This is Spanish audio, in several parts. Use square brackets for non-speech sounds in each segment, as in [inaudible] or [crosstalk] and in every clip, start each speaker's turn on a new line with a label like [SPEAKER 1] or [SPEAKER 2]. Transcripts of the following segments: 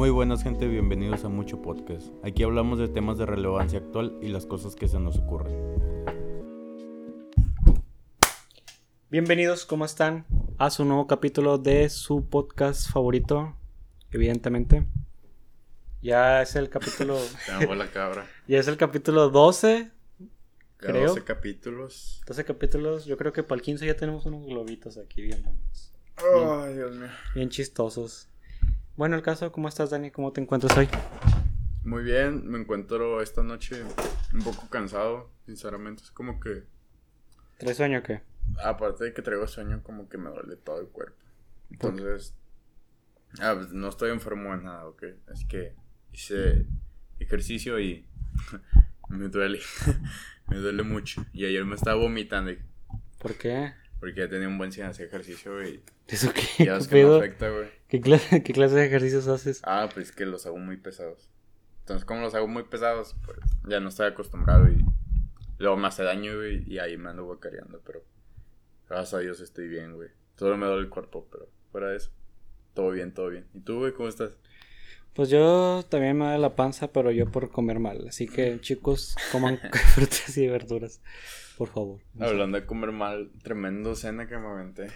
[SPEAKER 1] Muy buenas gente, bienvenidos a Mucho Podcast. Aquí hablamos de temas de relevancia actual y las cosas que se nos ocurren.
[SPEAKER 2] Bienvenidos, ¿cómo están? A su nuevo capítulo de su podcast favorito, evidentemente. Ya es el capítulo... [laughs]
[SPEAKER 1] Te la cabra.
[SPEAKER 2] ya es el capítulo 12,
[SPEAKER 1] Ya
[SPEAKER 2] creo.
[SPEAKER 1] 12 capítulos.
[SPEAKER 2] 12 capítulos. Yo creo que para el 15 ya tenemos unos globitos aquí bien bonitos.
[SPEAKER 1] Ay, Dios mío.
[SPEAKER 2] Bien chistosos. Bueno, el caso, ¿cómo estás, Dani? ¿Cómo te encuentras hoy?
[SPEAKER 1] Muy bien, me encuentro esta noche un poco cansado, sinceramente. Es como que,
[SPEAKER 2] ¿Traes sueño o qué?
[SPEAKER 1] aparte de que traigo sueño, como que me duele todo el cuerpo. Entonces, ah, pues, no estoy enfermo de nada, ¿ok? Es que hice ejercicio y [laughs] me duele. [laughs] me duele mucho. Y ayer me estaba vomitando.
[SPEAKER 2] ¿Por qué?
[SPEAKER 1] Porque ya tenía un buen sin hacer ejercicio y
[SPEAKER 2] ¿Eso qué?
[SPEAKER 1] ya
[SPEAKER 2] ¿Qué
[SPEAKER 1] es que me afecta, güey.
[SPEAKER 2] ¿Qué clase, ¿Qué clase de ejercicios haces?
[SPEAKER 1] Ah, pues que los hago muy pesados. Entonces, como los hago muy pesados, pues ya no estoy acostumbrado y luego me hace daño, güey, y ahí me ando guacareando, pero gracias a Dios estoy bien, güey. Solo me duele el cuerpo, pero fuera de eso, todo bien, todo bien. ¿Y tú, güey, cómo estás?
[SPEAKER 2] Pues yo también me da la panza, pero yo por comer mal. Así que, chicos, coman [laughs] [laughs] frutas y verduras, por favor.
[SPEAKER 1] Hablando de comer mal, tremendo cena que me aventé.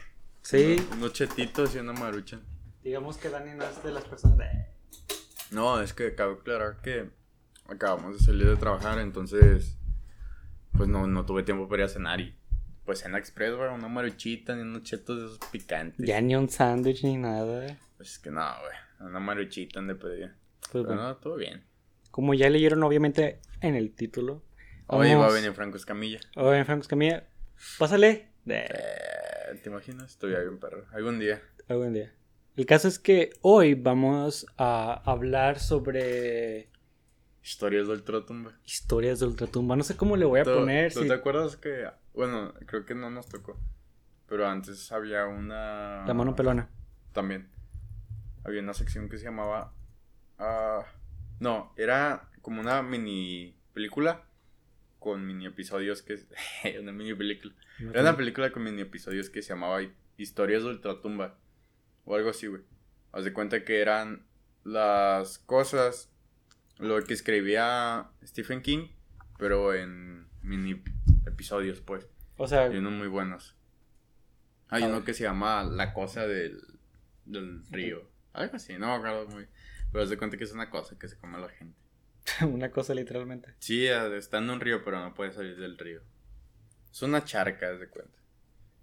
[SPEAKER 2] Sí,
[SPEAKER 1] Unos, unos chetitos y una marucha.
[SPEAKER 2] digamos que Dani no es de las personas de...
[SPEAKER 1] No, es que cabe aclarar que acabamos de salir de trabajar, entonces pues no, no tuve tiempo para ir a cenar y pues cena express, güey, una maruchita ni unos chetos de esos picantes.
[SPEAKER 2] Ya ni un sándwich ni nada.
[SPEAKER 1] Pues es que no, güey, una maruchita de pedía.
[SPEAKER 2] Pues
[SPEAKER 1] Pero
[SPEAKER 2] bueno,
[SPEAKER 1] no, todo bien.
[SPEAKER 2] como ya leyeron obviamente en el título.
[SPEAKER 1] Hoy va a venir Franco Escamilla.
[SPEAKER 2] Hoy en Franco Escamilla. Pásale. De...
[SPEAKER 1] Eh, ¿Te imaginas? Estoy bien, perro. Algún día.
[SPEAKER 2] Algún día. El caso es que hoy vamos a hablar sobre
[SPEAKER 1] Historias del Trotumba.
[SPEAKER 2] historias de Ultratumba. No sé cómo le voy a
[SPEAKER 1] ¿Tú,
[SPEAKER 2] poner.
[SPEAKER 1] ¿tú
[SPEAKER 2] si-
[SPEAKER 1] te acuerdas que, bueno, creo que no nos tocó, pero antes había una...
[SPEAKER 2] La mano pelona.
[SPEAKER 1] también. Había una sección que se llamaba. ah, no, era como una mini película con mini episodios que. [laughs] una mini película. Era una película con mini episodios que se llamaba Historias de Ultratumba. O algo así, güey. Haz de cuenta que eran las cosas. Lo que escribía Stephen King, pero en mini episodios, pues.
[SPEAKER 2] O sea,
[SPEAKER 1] Hay unos muy buenos. Hay uno
[SPEAKER 2] ver.
[SPEAKER 1] que se llama La cosa del, del río. Algo así, no me acuerdo muy. Pero haz de cuenta que es una cosa que se come la gente. [laughs]
[SPEAKER 2] una cosa literalmente.
[SPEAKER 1] Sí, está en un río, pero no puede salir del río. Es una charca, haz de cuenta.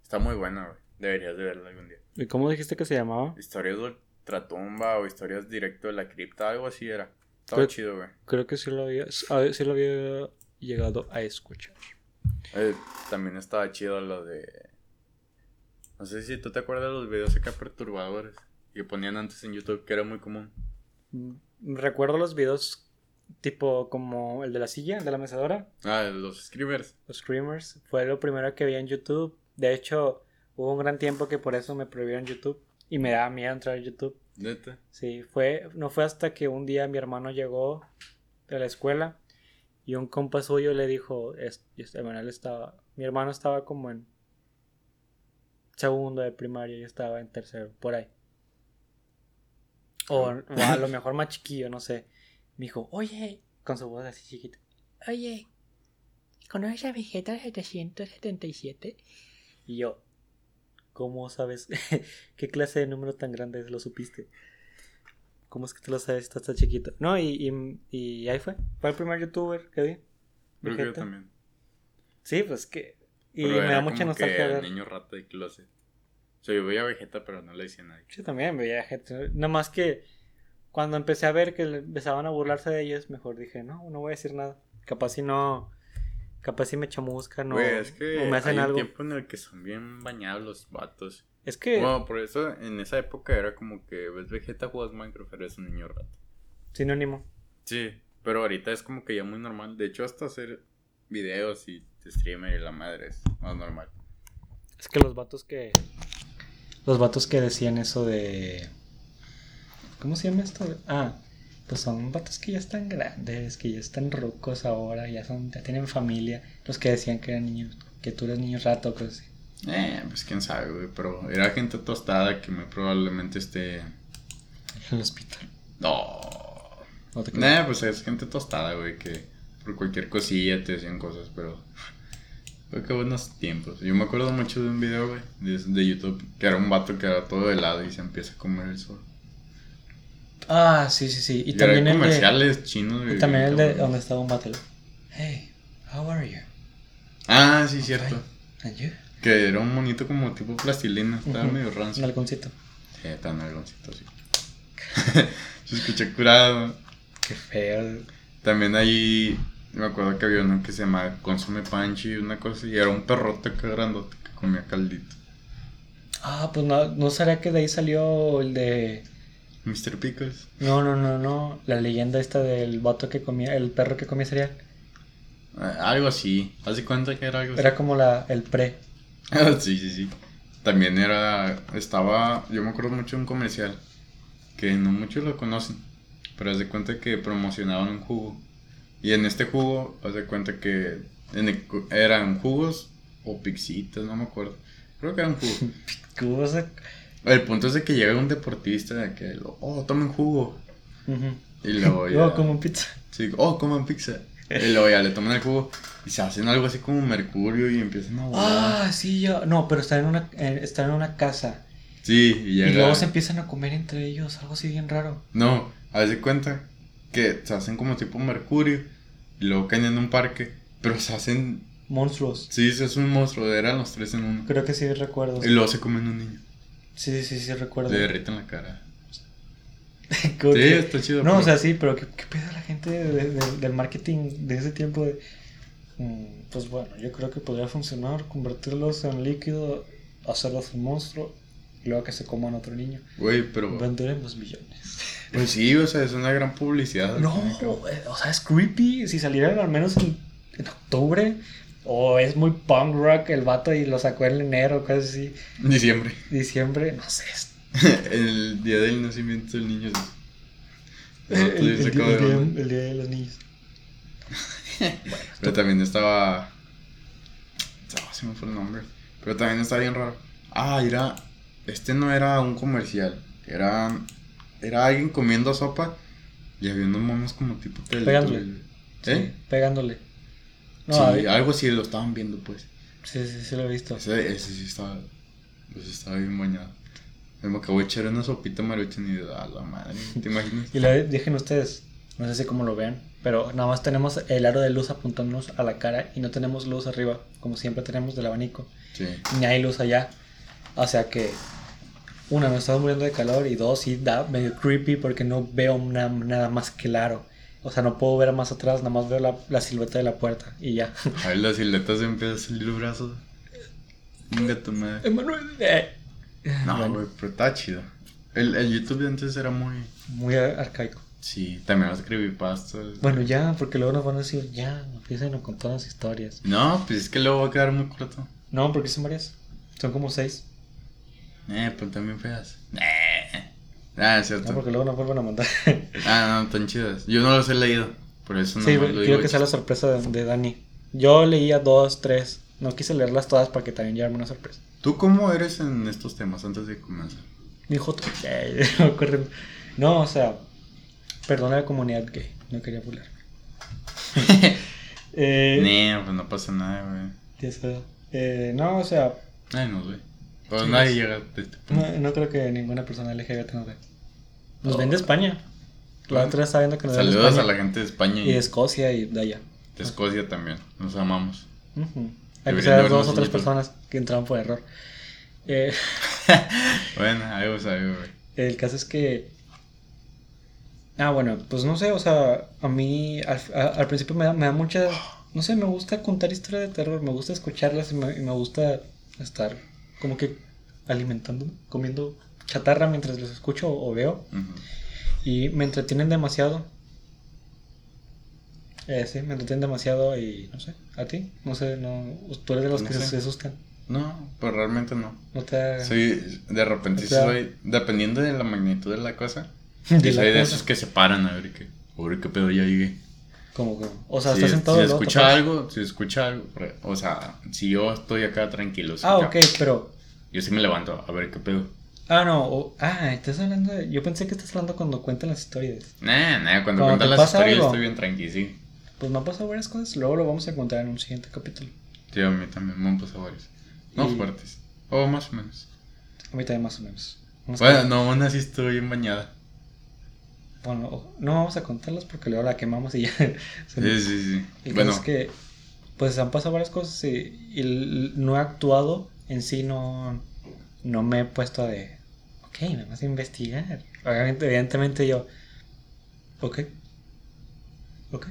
[SPEAKER 1] Está muy buena, güey. Deberías de verla algún día.
[SPEAKER 2] ¿Y cómo dijiste que se llamaba?
[SPEAKER 1] Historias de ultratumba o historias directo de la cripta, algo así era. Estaba
[SPEAKER 2] Creo-
[SPEAKER 1] chido, güey.
[SPEAKER 2] Creo que sí lo había, sí lo había llegado a escuchar.
[SPEAKER 1] Eh, también estaba chido lo de. No sé si tú te acuerdas de los videos acá perturbadores que ponían antes en YouTube, que era muy común.
[SPEAKER 2] Mm, Recuerdo los videos tipo como el de la silla, el de la mecedora,
[SPEAKER 1] Ah, los screamers.
[SPEAKER 2] los screamers. Fue lo primero que vi en YouTube. De hecho, hubo un gran tiempo que por eso me prohibieron YouTube y me daba miedo entrar a YouTube.
[SPEAKER 1] Neta.
[SPEAKER 2] Sí, fue, no fue hasta que un día mi hermano llegó de la escuela y un compa suyo le dijo, es, él estaba, mi hermano estaba como en segundo de primaria, yo estaba en tercero, por ahí. O, o a lo mejor más chiquillo, no sé. Me dijo, oye, con su voz así chiquita, oye, ¿conoces a Vegeta 777? Y yo, ¿cómo sabes? [laughs] ¿Qué clase de número tan grande es? ¿Lo supiste? ¿Cómo es que te lo sabes? Estás tan chiquito. No, y, y, y ahí fue. Fue el primer youtuber que vi.
[SPEAKER 1] Creo que yo
[SPEAKER 2] Vegeta.
[SPEAKER 1] también.
[SPEAKER 2] Sí, pues que. Y
[SPEAKER 1] Pero
[SPEAKER 2] me da mucha nostalgia ver.
[SPEAKER 1] niño rata de closet. O sea, yo veía a Vegeta, pero no le decía a nadie.
[SPEAKER 2] Yo también veía gente. Nada más que cuando empecé a ver que empezaban a burlarse de ellos, mejor dije, no, no voy a decir nada. Capaz si no. Capaz si me chamuscan o,
[SPEAKER 1] Güey, es que
[SPEAKER 2] o me hacen
[SPEAKER 1] hay
[SPEAKER 2] algo.
[SPEAKER 1] un tiempo en el que son bien bañados los vatos.
[SPEAKER 2] Es que.
[SPEAKER 1] Bueno, por eso en esa época era como que ves Vegeta, juegas Minecraft, eres un niño rata.
[SPEAKER 2] Sinónimo.
[SPEAKER 1] Sí, pero ahorita es como que ya muy normal. De hecho, hasta hacer videos y streamer y la madre es más normal.
[SPEAKER 2] Es que los vatos que. Los vatos que decían eso de. ¿Cómo se llama esto? Ah, pues son vatos que ya están grandes, que ya están rucos ahora, ya son, ya tienen familia. Los que decían que eran niños, que tú eres niño rato, cosas así.
[SPEAKER 1] Eh, pues quién sabe, güey. Pero era gente tostada que muy probablemente esté.
[SPEAKER 2] En el hospital.
[SPEAKER 1] No,
[SPEAKER 2] No te.
[SPEAKER 1] Nah, pues es gente tostada, güey, que por cualquier cosilla te decían cosas, pero. Que buenos tiempos. Yo me acuerdo mucho de un video, güey, de, de YouTube, que era un vato que era todo helado y se empieza a comer el sol.
[SPEAKER 2] Ah, sí, sí, sí. Y,
[SPEAKER 1] Y,
[SPEAKER 2] también el de,
[SPEAKER 1] comerciales chinos, güey.
[SPEAKER 2] y también el de donde estaba un battle. Hey, how are you?
[SPEAKER 1] Ah, sí, cierto.
[SPEAKER 2] And you?
[SPEAKER 1] Que era un monito como tipo plastilina, estaba medio
[SPEAKER 2] Un
[SPEAKER 1] rancio.
[SPEAKER 2] halconcito.
[SPEAKER 1] Sí, tan algoncito, sí. Se escucha curado.
[SPEAKER 2] Qué feo.
[SPEAKER 1] También ahí me acuerdo que había uno que se llamaba Consume Panchi, una cosa, y era un perrote que grandote que comía caldito.
[SPEAKER 2] Ah, pues no, no sabía que de ahí salió el de.
[SPEAKER 1] Mr. Pickles.
[SPEAKER 2] No, no, no, no. La leyenda esta del vato que comía, el perro que comía cereal.
[SPEAKER 1] Ah, algo así. Haz de cuenta que era algo
[SPEAKER 2] Era como la, el pre.
[SPEAKER 1] así. [laughs] sí, sí, sí. También era. Estaba. Yo me acuerdo mucho de un comercial. Que no muchos lo conocen. Pero haz de cuenta que promocionaban un jugo. Y en este jugo, haz de cuenta que. el eran jugos o pixitas, no me acuerdo. Creo que eran jugos. [laughs] El punto es de que llega un deportista de que, oh, tomen jugo. Y luego [laughs] ya.
[SPEAKER 2] Luego como pizza.
[SPEAKER 1] Sí, oh, coman pizza. Y luego ya le toman el jugo y se hacen algo así como mercurio y empiezan a volar.
[SPEAKER 2] Ah, sí, ya. No, pero están en una, eh, están en una casa.
[SPEAKER 1] Sí, y llega.
[SPEAKER 2] Y luego se empiezan a comer entre ellos. Algo así bien raro.
[SPEAKER 1] No, haz de cuenta que se hacen como tipo mercurio y luego caen en un parque, pero se hacen.
[SPEAKER 2] Monstruos.
[SPEAKER 1] Sí, se es un monstruo, eran los tres en uno.
[SPEAKER 2] Creo que sí recuerdo.
[SPEAKER 1] Y luego se comen un niño.
[SPEAKER 2] Sí, sí, sí, recuerdo.
[SPEAKER 1] Le derriten la cara. [laughs] Sí,
[SPEAKER 2] que-
[SPEAKER 1] está chido.
[SPEAKER 2] No,
[SPEAKER 1] pero-
[SPEAKER 2] o sea, sí, pero ¿qué, qué pedo la gente de- de- del marketing de ese tiempo? De, Mm, pues bueno, yo creo que podría funcionar, convertirlos en líquido, hacerlos un monstruo y luego que se coman otro niño.
[SPEAKER 1] Güey, pero.
[SPEAKER 2] Venderemos millones.
[SPEAKER 1] Pues sí, o sea, es una gran publicidad.
[SPEAKER 2] No, eh, o sea, es creepy. Si salieran al menos en, en octubre, o es muy punk rock el vato y lo sacó en enero, casi así,
[SPEAKER 1] Diciembre.
[SPEAKER 2] diciembre, no sé. [laughs]
[SPEAKER 1] el día del nacimiento del niño.
[SPEAKER 2] El,
[SPEAKER 1] El,
[SPEAKER 2] el día, el día- el día de los niños.
[SPEAKER 1] Pero también estaba. Ah, se me fue el nombre. Pero también está bien raro. Ah, era. Este no era un comercial. Era. Era alguien comiendo sopa. Y había unos monos como tipo
[SPEAKER 2] Pegándole.
[SPEAKER 1] Teletubbies.
[SPEAKER 2] Sí,
[SPEAKER 1] ¿Eh?
[SPEAKER 2] pegándole. No,
[SPEAKER 1] sí, algo así lo estaban viendo, pues.
[SPEAKER 2] sí, sí, sí lo he visto.
[SPEAKER 1] Ese, ese sí estaba. Ese estaba bien bañado. Me acabo de echar una sopita maruchan y a la madre. ¿Te imaginas? [laughs]
[SPEAKER 2] Y le dejen ustedes, no sé si cómo lo vean, pero nada más tenemos el aro de luz apuntándonos a la cara y no tenemos luz arriba, como siempre tenemos del abanico.
[SPEAKER 1] Sí.
[SPEAKER 2] Ni hay luz allá. O sea que, una, nos estamos muriendo de calor y dos, sí da medio creepy porque no veo na- nada más claro. O sea, no puedo ver más atrás, nada más veo la, la silueta de la puerta y ya. [laughs]
[SPEAKER 1] A ver, las siluetas empiezan a salir los brazos. Venga tu madre.
[SPEAKER 2] Emanuel. eh.
[SPEAKER 1] No,
[SPEAKER 2] Bueno,
[SPEAKER 1] güey, pero está chido. El, el YouTube de antes era muy.
[SPEAKER 2] muy ar- arcaico.
[SPEAKER 1] Sí, también los creepypastas.
[SPEAKER 2] Bueno, ya, porque luego nos van a decir, ya, empiecen con todas las historias.
[SPEAKER 1] No, pues es que luego va a quedar muy corto.
[SPEAKER 2] No, porque son varias. Son como seis.
[SPEAKER 1] Eh, pues también feas. Eh. Ah, es
[SPEAKER 2] No,
[SPEAKER 1] cierto.
[SPEAKER 2] porque luego nos vuelven a mandar. [laughs]
[SPEAKER 1] Ah, no, tan chidas. Yo no los he leído. Por eso no
[SPEAKER 2] sí,
[SPEAKER 1] lo
[SPEAKER 2] quiero que sea la sorpresa de, de Dani. Yo leía dos, tres. No quise leerlas todas para que también llevarme una sorpresa.
[SPEAKER 1] ¿Tú cómo eres en estos temas antes de comenzar?
[SPEAKER 2] Dijo. [laughs] Eh, No, o sea, perdona a la comunidad gay. No quería burlarme. [laughs] eh,
[SPEAKER 1] No, pues no pasa nada, güey.
[SPEAKER 2] Eh, no, o sea,
[SPEAKER 1] Ay, no, güey. Pues
[SPEAKER 2] Sí,
[SPEAKER 1] nadie
[SPEAKER 2] es-
[SPEAKER 1] llega a este punto.
[SPEAKER 2] no, no creo que ninguna persona LGBT nos ve. Nos
[SPEAKER 1] Oh.
[SPEAKER 2] ven de España. La otra estaba viendo que nos ven de
[SPEAKER 1] a la gente de España
[SPEAKER 2] Y
[SPEAKER 1] y
[SPEAKER 2] de Escocia y de allá.
[SPEAKER 1] de Escocia también. Nos amamos.
[SPEAKER 2] Ujú. Hay que ser dos o tres personas que entraron por error. Eh, [laughs]
[SPEAKER 1] Bueno, algo sabe, güey.
[SPEAKER 2] el caso es que. Ah, bueno, pues no sé, o sea, a mí al, a- al principio me da, me da mucha. No sé, me gusta contar historias de terror, me gusta escucharlas y me, y me gusta estar como que alimentando, comiendo chatarra mientras los escucho o, veo. Y me entretienen demasiado. Eh, sí, me entretienen demasiado y no sé, ¿a ti? No sé, no, tú eres de los
[SPEAKER 1] No
[SPEAKER 2] que
[SPEAKER 1] sé.
[SPEAKER 2] se asustan.
[SPEAKER 1] No, pues realmente no.
[SPEAKER 2] No te
[SPEAKER 1] Soy, de repente soy, dependiendo de la magnitud de la cosa, [laughs]
[SPEAKER 2] de
[SPEAKER 1] y
[SPEAKER 2] la
[SPEAKER 1] soy de esos que se paran a ver qué, a ver qué pedo ya llegué.
[SPEAKER 2] Como que, o sea,
[SPEAKER 1] si,
[SPEAKER 2] estás sentado
[SPEAKER 1] si escucha algo, si escucha algo, o sea, si yo estoy acá tranquilo, si
[SPEAKER 2] Ah,
[SPEAKER 1] ya-
[SPEAKER 2] ok, pero
[SPEAKER 1] yo sí me levanto a ver qué pedo.
[SPEAKER 2] Ah, no. o- ah, estás hablando de... Yo pensé que estás hablando cuando cuentan las historias.
[SPEAKER 1] Nah, nah, cuando,
[SPEAKER 2] Cuando
[SPEAKER 1] cuentan las historias
[SPEAKER 2] algo.
[SPEAKER 1] estoy bien tranqui, sí.
[SPEAKER 2] Pues me han pasado varias cosas. Luego lo vamos a contar en un siguiente capítulo.
[SPEAKER 1] Sí, a mí también me han pasado varios. No
[SPEAKER 2] Y-
[SPEAKER 1] fuertes. O más o menos.
[SPEAKER 2] A mí también más o menos.
[SPEAKER 1] Bueno, no, aún así estoy bien bañada.
[SPEAKER 2] Bueno, no vamos a contarlas porque luego la quemamos y ya. [laughs] se
[SPEAKER 1] Sí, sí, sí.
[SPEAKER 2] El
[SPEAKER 1] Bueno,
[SPEAKER 2] es que, pues han pasado varias cosas y, y no he actuado en sí, no, no me he puesto de, ok, me vas a investigar. Obviamente, evidentemente yo, ok, ok,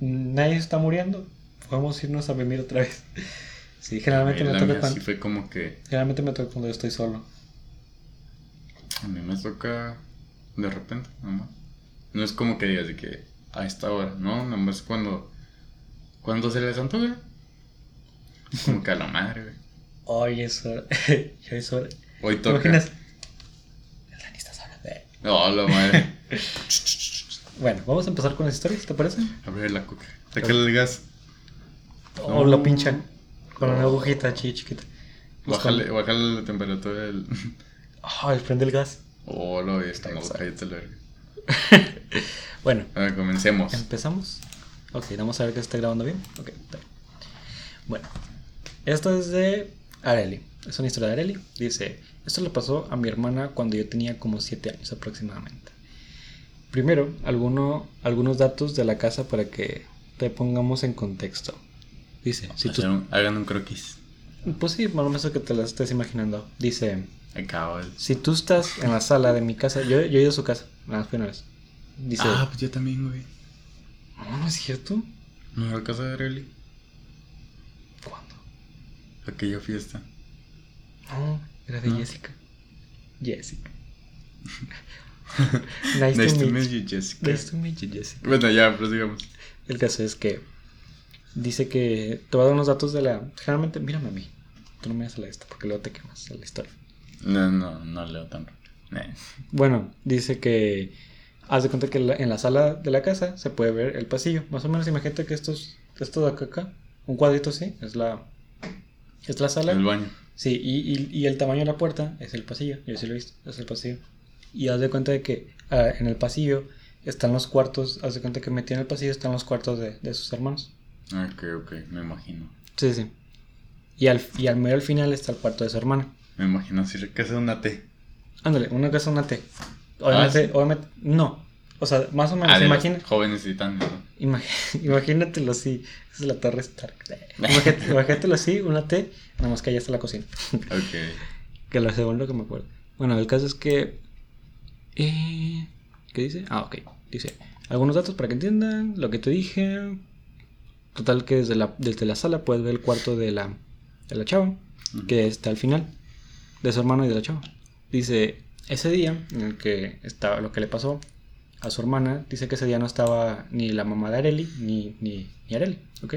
[SPEAKER 2] nadie se está muriendo, podemos irnos a vivir otra vez. [laughs] Sí, generalmente me toca cuando,
[SPEAKER 1] sí fue como que
[SPEAKER 2] generalmente me toca cuando yo estoy solo.
[SPEAKER 1] a mí me toca de repente, nomás. No es como que digas de que a esta hora, no, nomás cuando cuando se les antoja. Como que a la madre, güey.
[SPEAKER 2] Hoy es hora, [laughs] ya es hora.
[SPEAKER 1] Hoy
[SPEAKER 2] ¿Te
[SPEAKER 1] toca.
[SPEAKER 2] imaginas?
[SPEAKER 1] No, la madre. [laughs]
[SPEAKER 2] Bueno, vamos a empezar con las historias, ¿te parece?
[SPEAKER 1] A ver la coca. Sácale el gas.
[SPEAKER 2] O
[SPEAKER 1] No.
[SPEAKER 2] lo pinchan con una agujita chi- chiquita.
[SPEAKER 1] Bájale, bájale la temperatura del.
[SPEAKER 2] Ah, el prende el gas.
[SPEAKER 1] Oh, lo está no,
[SPEAKER 2] Exacto.
[SPEAKER 1] cállate la verga. [laughs]
[SPEAKER 2] Bueno,
[SPEAKER 1] A ver, comencemos.
[SPEAKER 2] empezamos. Ok, vamos a ver que esté grabando bien. Ok, está bien. Bueno, esto es de Areli. Es una historia de Areli. Dice: Esto le pasó a mi hermana cuando yo tenía como 7 años aproximadamente. Primero, alguno, algunos datos de la casa para que te pongamos en contexto. Dice: si tú,
[SPEAKER 1] Hacer un- hagan un croquis.
[SPEAKER 2] Pues sí, más o menos que te lo estés imaginando. Dice:
[SPEAKER 1] Acabo de.
[SPEAKER 2] Si tú estás en la sala de mi casa, yo, yo he ido a su casa, nada más que una vez. Dice,
[SPEAKER 1] Ah, pues yo también, güey.
[SPEAKER 2] no, no es cierto.
[SPEAKER 1] ¿No era casa de Arely?
[SPEAKER 2] ¿Cuándo?
[SPEAKER 1] Aquella fiesta.
[SPEAKER 2] No, era de
[SPEAKER 1] No.
[SPEAKER 2] Jessica. Jessica. [laughs] nice,
[SPEAKER 1] Nice
[SPEAKER 2] to, meet
[SPEAKER 1] meet
[SPEAKER 2] you.
[SPEAKER 1] Jessica.
[SPEAKER 2] Nice to meet you, Jessica.
[SPEAKER 1] Bueno, ya, prosigamos.
[SPEAKER 2] El caso es que dice que te va a dar unos datos de la. Generalmente, mírame a mí. Tú no me das la esta porque luego te quemas la historia.
[SPEAKER 1] No, no, no leo tan rápido. Nah.
[SPEAKER 2] Bueno, dice que haz de cuenta que la- en la sala de la casa se puede ver el pasillo. Más o menos imagínate que esto es, esto de acá, acá, un cuadrito así, es la, es la sala.
[SPEAKER 1] El baño.
[SPEAKER 2] Sí, y, y, y el tamaño de la puerta es el pasillo. Yo sí lo he visto, es el pasillo. Y haz de cuenta de que ah, en el pasillo están los cuartos, haz de cuenta que metido en el pasillo están los cuartos de, de sus hermanos.
[SPEAKER 1] Ok, ok, me imagino.
[SPEAKER 2] Sí, sí. Y al, y al medio al final está el cuarto de su hermana.
[SPEAKER 1] Me imagino así casa de una T.
[SPEAKER 2] Ándale, una casa, una T. Obviamente,
[SPEAKER 1] Ah, ¿sí?
[SPEAKER 2] obviamente, no. O sea, más o menos,
[SPEAKER 1] Ah,
[SPEAKER 2] imagina,
[SPEAKER 1] jóvenes titanes, ¿no?
[SPEAKER 2] imag- [laughs] imagínatelo así. Esa es la torre Stark. [laughs] Imagínate- imagínatelo así, una T, nada más que allá está la cocina.
[SPEAKER 1] Ok. [laughs]
[SPEAKER 2] Que lo segundo que me acuerdo. Bueno, el caso es que. eh, ¿Qué dice? Ah, ok. Dice: Algunos datos para que entiendan lo que te dije. Total, que desde la, desde la sala puedes ver el cuarto de la, de la chava, que está al final, de su hermano y de la chava. Dice: Ese día en el que estaba lo que le pasó a su hermana, dice que ese día no estaba ni la mamá de Areli ni, ni, ni Areli, ¿ok?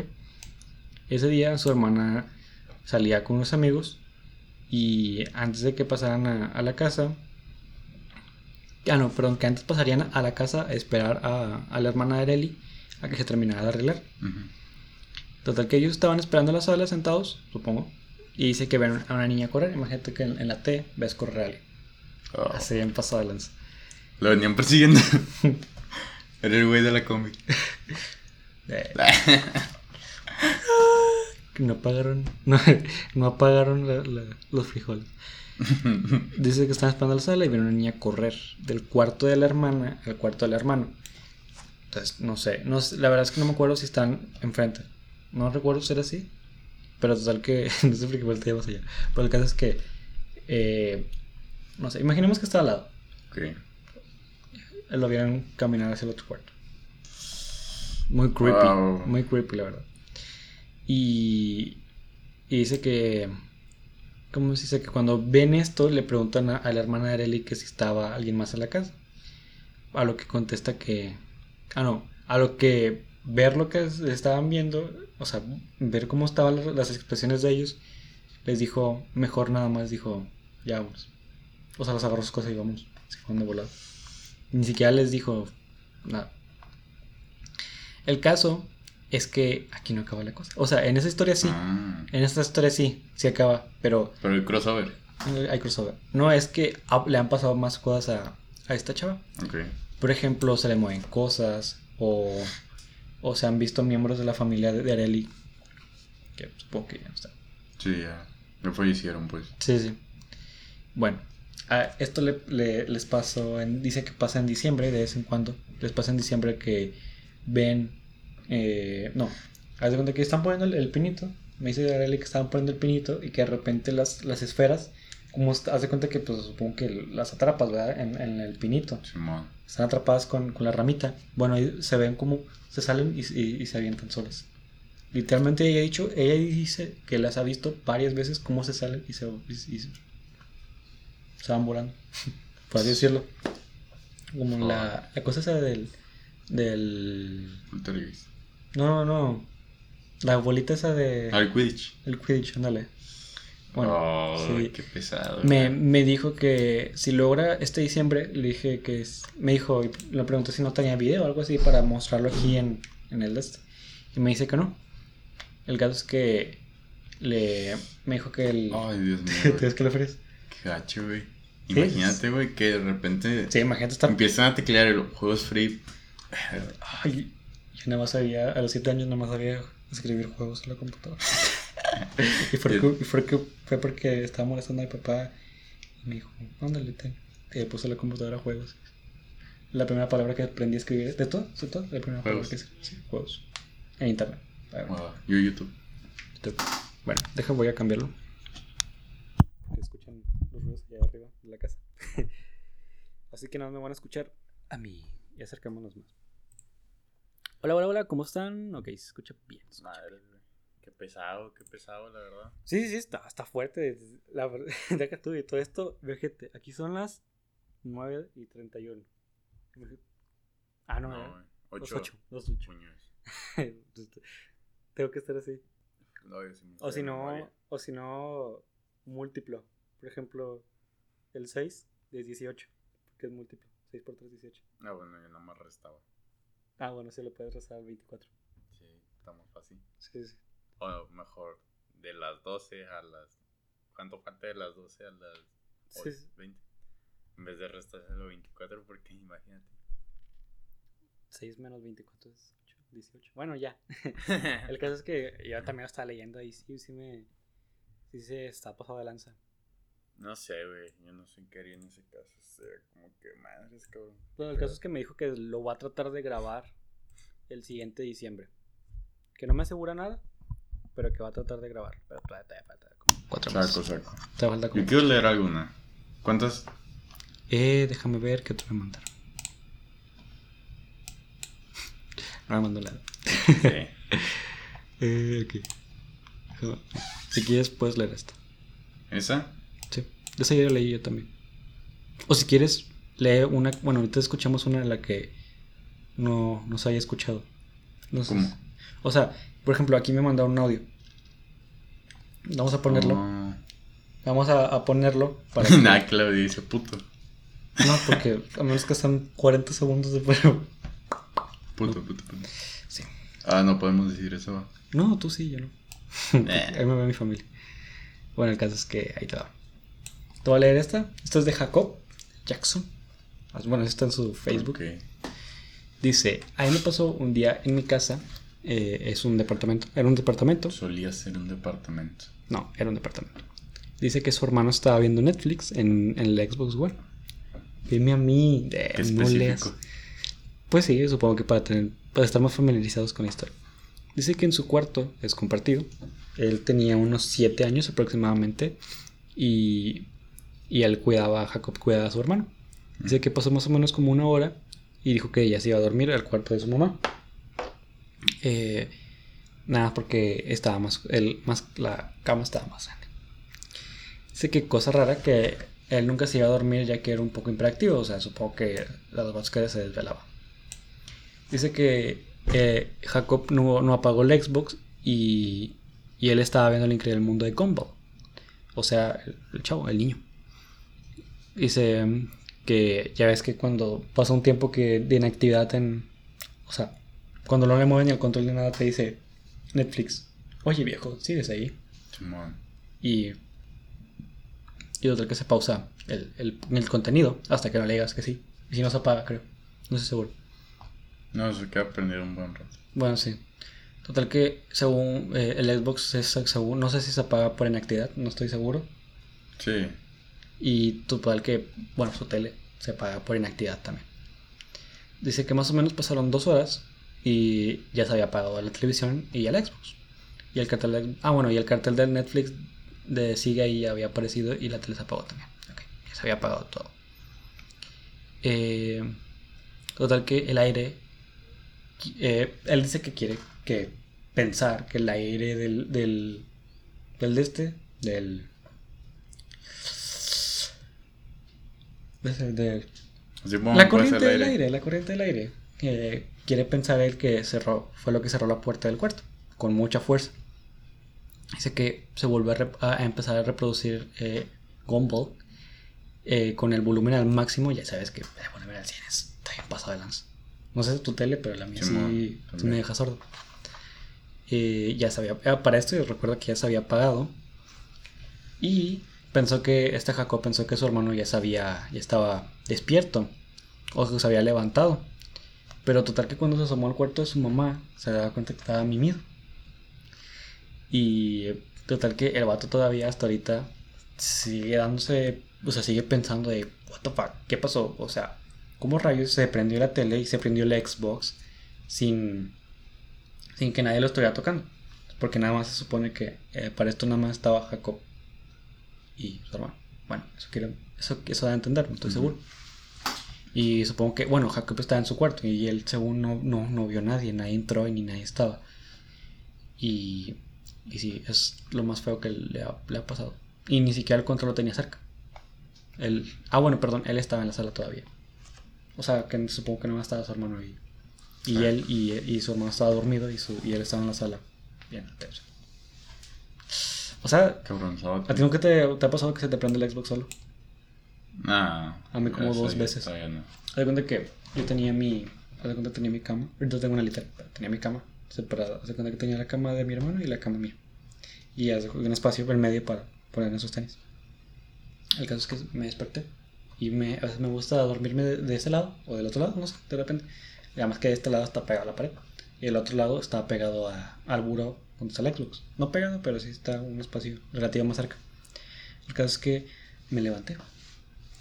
[SPEAKER 2] Ese día su hermana salía con unos amigos y antes de que pasaran a, a la casa, ah no, perdón, que antes pasarían a la casa a esperar a, a la hermana de Areli a que se terminara de arreglar.
[SPEAKER 1] Ujú.
[SPEAKER 2] Total que ellos estaban esperando en la sala sentados, supongo, y dice que ven a una niña correr. Imagínate que en, en la T ves correr a alguien.
[SPEAKER 1] Oh,
[SPEAKER 2] Así bien pasado de lanza.
[SPEAKER 1] Lo venían persiguiendo. [laughs] Era el güey de la combi. [laughs]
[SPEAKER 2] Eh, [laughs] no apagaron, no, no apagaron la- la- los frijoles. Dice que están esperando la sala y ven una niña correr del cuarto de la hermana al cuarto del hermano. Entonces, no sé, no la verdad es que no me acuerdo si están enfrente. No recuerdo si era así. Pero total que, [laughs] no sé por qué volteé más allá. Pero el caso es que, eh, no sé, imaginemos que está al lado.
[SPEAKER 1] ok.
[SPEAKER 2] Lo vieron caminar hacia el otro cuarto. Muy creepy,
[SPEAKER 1] Wow.
[SPEAKER 2] muy creepy la verdad. Y, y dice que, ¿cómo se dice? Que cuando ven esto le preguntan a, a la hermana de Arely que si estaba alguien más en la casa. A lo que contesta que, ah no, a lo que ver lo que es- estaban viendo, o sea, ver cómo estaban las- expresiones de ellos, les dijo, mejor nada más dijo, ya vamos. O sea, los agarró sus cosas y vamos. Se fueron de volado. Ni siquiera les dijo nada. El caso es que aquí no acaba la cosa. O sea, en esa historia sí.
[SPEAKER 1] Ah,
[SPEAKER 2] En esta historia sí, sí acaba. Pero,
[SPEAKER 1] pero el crossover.
[SPEAKER 2] Hay crossover. No, es que le han pasado más cosas a, a esta chava.
[SPEAKER 1] Ok.
[SPEAKER 2] Por ejemplo, se le mueven cosas o, o se han visto miembros de la familia de, Areli. Que supongo que ya no están.
[SPEAKER 1] Sí, ya. Me fallecieron, pues.
[SPEAKER 2] Sí, sí. Bueno, a esto le, le- les pasó, en, dice que pasa en diciembre de vez en cuando. Les pasa en diciembre que ven, eh, no, haz de cuenta que están poniendo el, el pinito. Me dice Arely que estaban poniendo el pinito y que de repente las, las esferas, como de cuenta que pues supongo que las atrapas, ¿verdad? En, en el pinito.
[SPEAKER 1] Simón.
[SPEAKER 2] Están atrapadas con, con la ramita. Bueno, ahí se ven como se salen y, y- y se avientan solas. Literalmente ella ha dicho, ella dice que las ha visto varias veces cómo se salen y se, se, van volando. [laughs] Por así decirlo. Como la, la cosa esa del. del. No, no, no. La bolita esa de.
[SPEAKER 1] Al Quidditch.
[SPEAKER 2] El Quidditch, ándale. Bueno,
[SPEAKER 1] oh,
[SPEAKER 2] sí.
[SPEAKER 1] qué pesado.
[SPEAKER 2] Me, me dijo que si logra este diciembre, le dije que es- me dijo, le pregunté si no tenía video o algo así para mostrarlo aquí en, en el este. Y me dice que no. El caso es que le me dijo que el
[SPEAKER 1] Ay, Dios [laughs] mío.
[SPEAKER 2] ¿Te que le fríes?
[SPEAKER 1] Qué gacho, güey. Imagínate, güey, que de repente
[SPEAKER 2] Sí, imagínate estar
[SPEAKER 1] empiezan a teclear el juegos free.
[SPEAKER 2] Ay, yo nada más sabía, a los 7 años nada más sabía escribir juegos en la computadora. [laughs] y, fue que, y fue, que- fue porque estaba molestando a mi papá y me dijo, ándale, ten. Y le puse la computadora juegos. La primera palabra que aprendí a escribir, de todo, de todo, la primera palabra que escribí, sí, juegos. En internet. A
[SPEAKER 1] Wow, yo YouTube.
[SPEAKER 2] YouTube. Bueno, deja, voy a cambiarlo. Que escuchan los ruidos allá arriba de la casa. [laughs] Así que nada, me van a escuchar a mí. Y acercémonos más. Hola, hola, hola, ¿cómo están? Ok, se escucha bien. se escucha
[SPEAKER 1] Madre, güey. Qué pesado, qué pesado, la verdad.
[SPEAKER 2] Sí, sí, sí, está, está fuerte. La [laughs] deja tú y todo esto. Vejete, aquí son las 9 y 31. Ah, no,
[SPEAKER 1] No,
[SPEAKER 2] no
[SPEAKER 1] güey.
[SPEAKER 2] Los
[SPEAKER 1] Ocho
[SPEAKER 2] 8. Los 8.
[SPEAKER 1] puños. [laughs]
[SPEAKER 2] Tengo que estar así.
[SPEAKER 1] No, yo sí
[SPEAKER 2] O si
[SPEAKER 1] de
[SPEAKER 2] no, o si no, múltiplo. Por ejemplo, el 6 es 18. Que es múltiplo. 6 por 3 18.
[SPEAKER 1] Ah, bueno, yo nada más restaba.
[SPEAKER 2] Ah, bueno, se lo puedes restar al 24.
[SPEAKER 1] Sí, está más fácil.
[SPEAKER 2] Sí, sí.
[SPEAKER 1] O mejor, de las 12 a las. ¿Cuánto falta de las 12 a las
[SPEAKER 2] Sí,
[SPEAKER 1] ocho-
[SPEAKER 2] sí.
[SPEAKER 1] 20? En vez de restárselo 24, porque imagínate.
[SPEAKER 2] 6 menos 24 es 8, 18. Bueno, ya. [laughs] El caso es que yo también lo estaba leyendo y sí, sí me. Sí se está pasado de lanza.
[SPEAKER 1] no sé, güey. Yo no sé qué haría en ese caso. O sea, como que madres, cabrón.
[SPEAKER 2] Bueno, el caso es que me dijo que lo va a tratar de grabar el siguiente diciembre. Que no me asegura nada, pero que va a tratar de grabar. Pero todavía, todavía falta como cuatro meses.
[SPEAKER 1] Saco, saco.
[SPEAKER 2] Todavía falta como-
[SPEAKER 1] Yo quiero leer alguna. ¿Cuántas?
[SPEAKER 2] Eh, déjame ver qué otro me mandaron. No me mandó nada.
[SPEAKER 1] Sí. [laughs]
[SPEAKER 2] Eh, ok. Si quieres, puedes leer esta.
[SPEAKER 1] ¿Esa?
[SPEAKER 2] Sí, de esa ya la leí yo también. O si quieres, lee una. Bueno, ahorita escuchamos una en la que no, no se haya escuchado. No sé.
[SPEAKER 1] ¿Cómo?
[SPEAKER 2] O sea, por ejemplo, aquí me mandaron un audio. Vamos a ponerlo.
[SPEAKER 1] No.
[SPEAKER 2] Vamos a, a ponerlo para. [laughs] que-
[SPEAKER 1] Nah, Claudia dice puto.
[SPEAKER 2] no, porque a menos que están 40 segundos de prueba.
[SPEAKER 1] Puto, puto, puto.
[SPEAKER 2] Sí.
[SPEAKER 1] Ah, no podemos decir eso.
[SPEAKER 2] No, tú sí, yo no. [laughs]
[SPEAKER 1] Eh.
[SPEAKER 2] Ahí me ve mi familia. Bueno, el caso es que ahí te va. Te voy a leer esta. Esta es de Jacob Jackson. Ah, Bueno, está en su Facebook.
[SPEAKER 1] Ok.
[SPEAKER 2] Dice, a mí me pasó un día en mi casa. Eh, es un departamento. Era un departamento.
[SPEAKER 1] Solía ser un departamento.
[SPEAKER 2] No, era un departamento. Dice que su hermano estaba viendo Netflix en, en el Xbox One. Dime a mí. eh,
[SPEAKER 1] Qué
[SPEAKER 2] no leas. Pues sí, supongo que para, tener, para estar más familiarizados con la historia. Dice que en su cuarto es compartido. Él tenía unos 7 años aproximadamente. Y, y él cuidaba, Jacob cuidaba a su hermano. Dice que pasó más o menos como una hora. Y dijo que ella se iba a dormir al cuarto de su mamá. Eh, nada, porque estaba más, el, más. La cama estaba más grande. Dice que cosa rara que él nunca se iba a dormir ya que era un poco imperactivo. O sea, supongo que las básquetas se desvelaba. Dice que eh, Jacob no, no apagó el Xbox y, y él estaba viendo el increíble mundo de Gumball. O sea, el, el chavo, el niño. Dice mm, que ya ves que cuando pasa un tiempo que de inactividad en... O sea, cuando no le mueven ni el control de nada te dice Netflix. Oye viejo, sigues ahí. Y Y total que se pausa el, el, el contenido hasta que no le digas que sí. Y si no se apaga, creo. No estoy seguro.
[SPEAKER 1] No, se queda prendido un buen rato.
[SPEAKER 2] Bueno, sí. Total que según eh, el Xbox, es, según, no sé si se apaga por inactividad, no estoy seguro.
[SPEAKER 1] Sí.
[SPEAKER 2] Y total que, bueno, su tele se apaga por inactividad también. Dice que más o menos pasaron dos horas y ya se había apagado la televisión y el Xbox. Y el cartel de, ah bueno, y el cartel del Netflix de sigue ahí había aparecido y la tele se apagó también. Ok, ya se había apagado todo. Eh, total que el aire, eh, él dice que quiere que pensar que el aire del, del, del de este, del, de, la corriente del aire. la corriente del aire. Eh, quiere pensar él que cerró, fue lo que cerró la puerta del cuarto, con mucha fuerza. Dice que se vuelve a, empezar a reproducir eh, Gumball eh, con el volumen al máximo. Ya sabes que el volumen al 100 está bien pasado de lanza. No sé tu tele, pero la mía sí, me deja sordo. Eh, ya sabía, para esto yo recuerdo que ya se había apagado. Y pensó que, este Jacob pensó que su hermano ya sabía, ya estaba despierto. O que se había levantado. Pero total que cuando se asomó al cuarto de su mamá, se daba cuenta que estaba mimido. Y total que el vato todavía hasta ahorita sigue dándose, o sea, sigue pensando de, what the fuck, ¿qué pasó? O sea, ¿cómo rayos se prendió la tele y se prendió la Xbox sin, sin que nadie lo estuviera tocando? Porque nada más se supone que eh, para esto nada más estaba Jacob y su hermano. Bueno, eso quiero, eso, eso da a entender, no estoy seguro. Y supongo que, bueno, Jacob estaba en su cuarto y él según no, no, no vio a nadie, nadie entró y ni nadie estaba. Y y sí, es lo más feo que le ha, le ha pasado. Y ni siquiera el control lo tenía cerca. Él, ah, bueno, perdón, él estaba en la sala todavía. O sea, que supongo que no estaba su hermano y, y ah. él y, y, su hermano estaba dormido y, su, y él estaba en la sala. Bien, O sea, ¿a ti nunca te, te, ha pasado que se te prende el Xbox solo?
[SPEAKER 1] Nah.
[SPEAKER 2] A mí como dos veces. Haz cuenta que yo tenía mi. Haz de cuenta tenía mi cama. Ahorita tengo una litera, tenía mi cama separada. Haz cuenta que tenía la cama de mi hermano y la cama mía y un espacio en medio para poner esos tenis. El caso es que me desperté y me, a veces me gusta dormirme de, ese lado o del otro lado, no sé, de repente. Además que este lado está pegado a la pared y el otro lado está pegado a, al buró donde está el Xbox. No pegado, pero sí está un espacio relativo más cerca. El caso es que me levanté.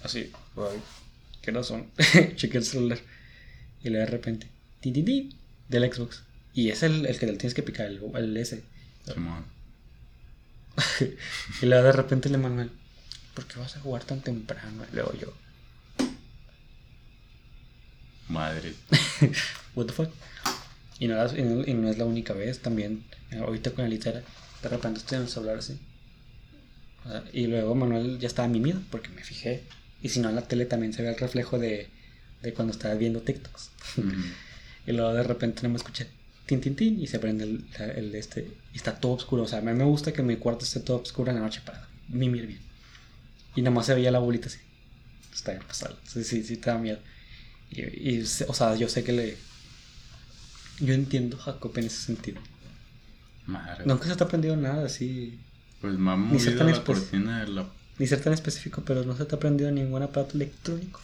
[SPEAKER 2] Así, ¿qué razón? [laughs] Chequé el celular y le de repente, tin, del Xbox. Y es el, el que le tienes que picar, el, el S. [laughs] y luego de repente le Manuel, ¿por qué vas a jugar tan temprano? Y luego yo.
[SPEAKER 1] Madre. [laughs]
[SPEAKER 2] What the fuck? Y no, y no, es la única vez, también, ahorita con el litera, de repente estoy en el celular así. Y luego Manuel ya estaba mimido porque me fijé. Y si no, en la tele también se ve el reflejo de, de cuando estaba viendo TikToks. [laughs] y luego de repente no me escuché tin, tin, tin, y se prende el, el este, y está todo oscuro. O sea, a mí me gusta que mi cuarto esté todo oscuro en la noche para mimir bien. Y nada más se veía la bolita así. Está bien pasado. Sí, sí, sí, te da miedo. Y, o sea, yo sé que le. Yo entiendo a Jacob en ese sentido. Madre. Nunca se te ha aprendido nada así.
[SPEAKER 1] Pues me ha movido la cortina de la...
[SPEAKER 2] Ni ser tan específico, pero no se te ha aprendido ningún aparato electrónico.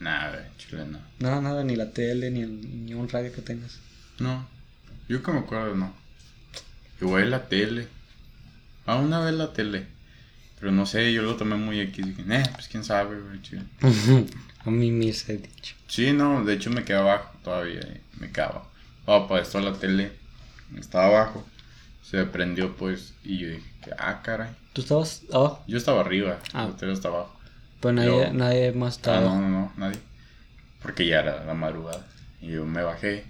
[SPEAKER 1] Nada, chile, no.
[SPEAKER 2] Nada, nada, ni la tele, ni, ni un radio que tengas.
[SPEAKER 1] No, yo que me acuerdo, no. Igual la tele. Ah, una vez la tele. Pero no sé, yo lo tomé muy X. Dije, eh, pues quién sabe, güey, [laughs]
[SPEAKER 2] A mí me se ha dicho.
[SPEAKER 1] Sí, no, de hecho me quedaba abajo todavía. Me quedaba. Ah, pues esto la tele estaba abajo. Se prendió, pues, y yo dije, ah, caray.
[SPEAKER 2] ¿Tú estabas abajo?
[SPEAKER 1] Yo estaba arriba, ah. la tele estaba abajo.
[SPEAKER 2] Pero nadie, nadie más estaba.
[SPEAKER 1] Ah, no, no, no, nadie. Porque ya era la madrugada. Y yo me bajé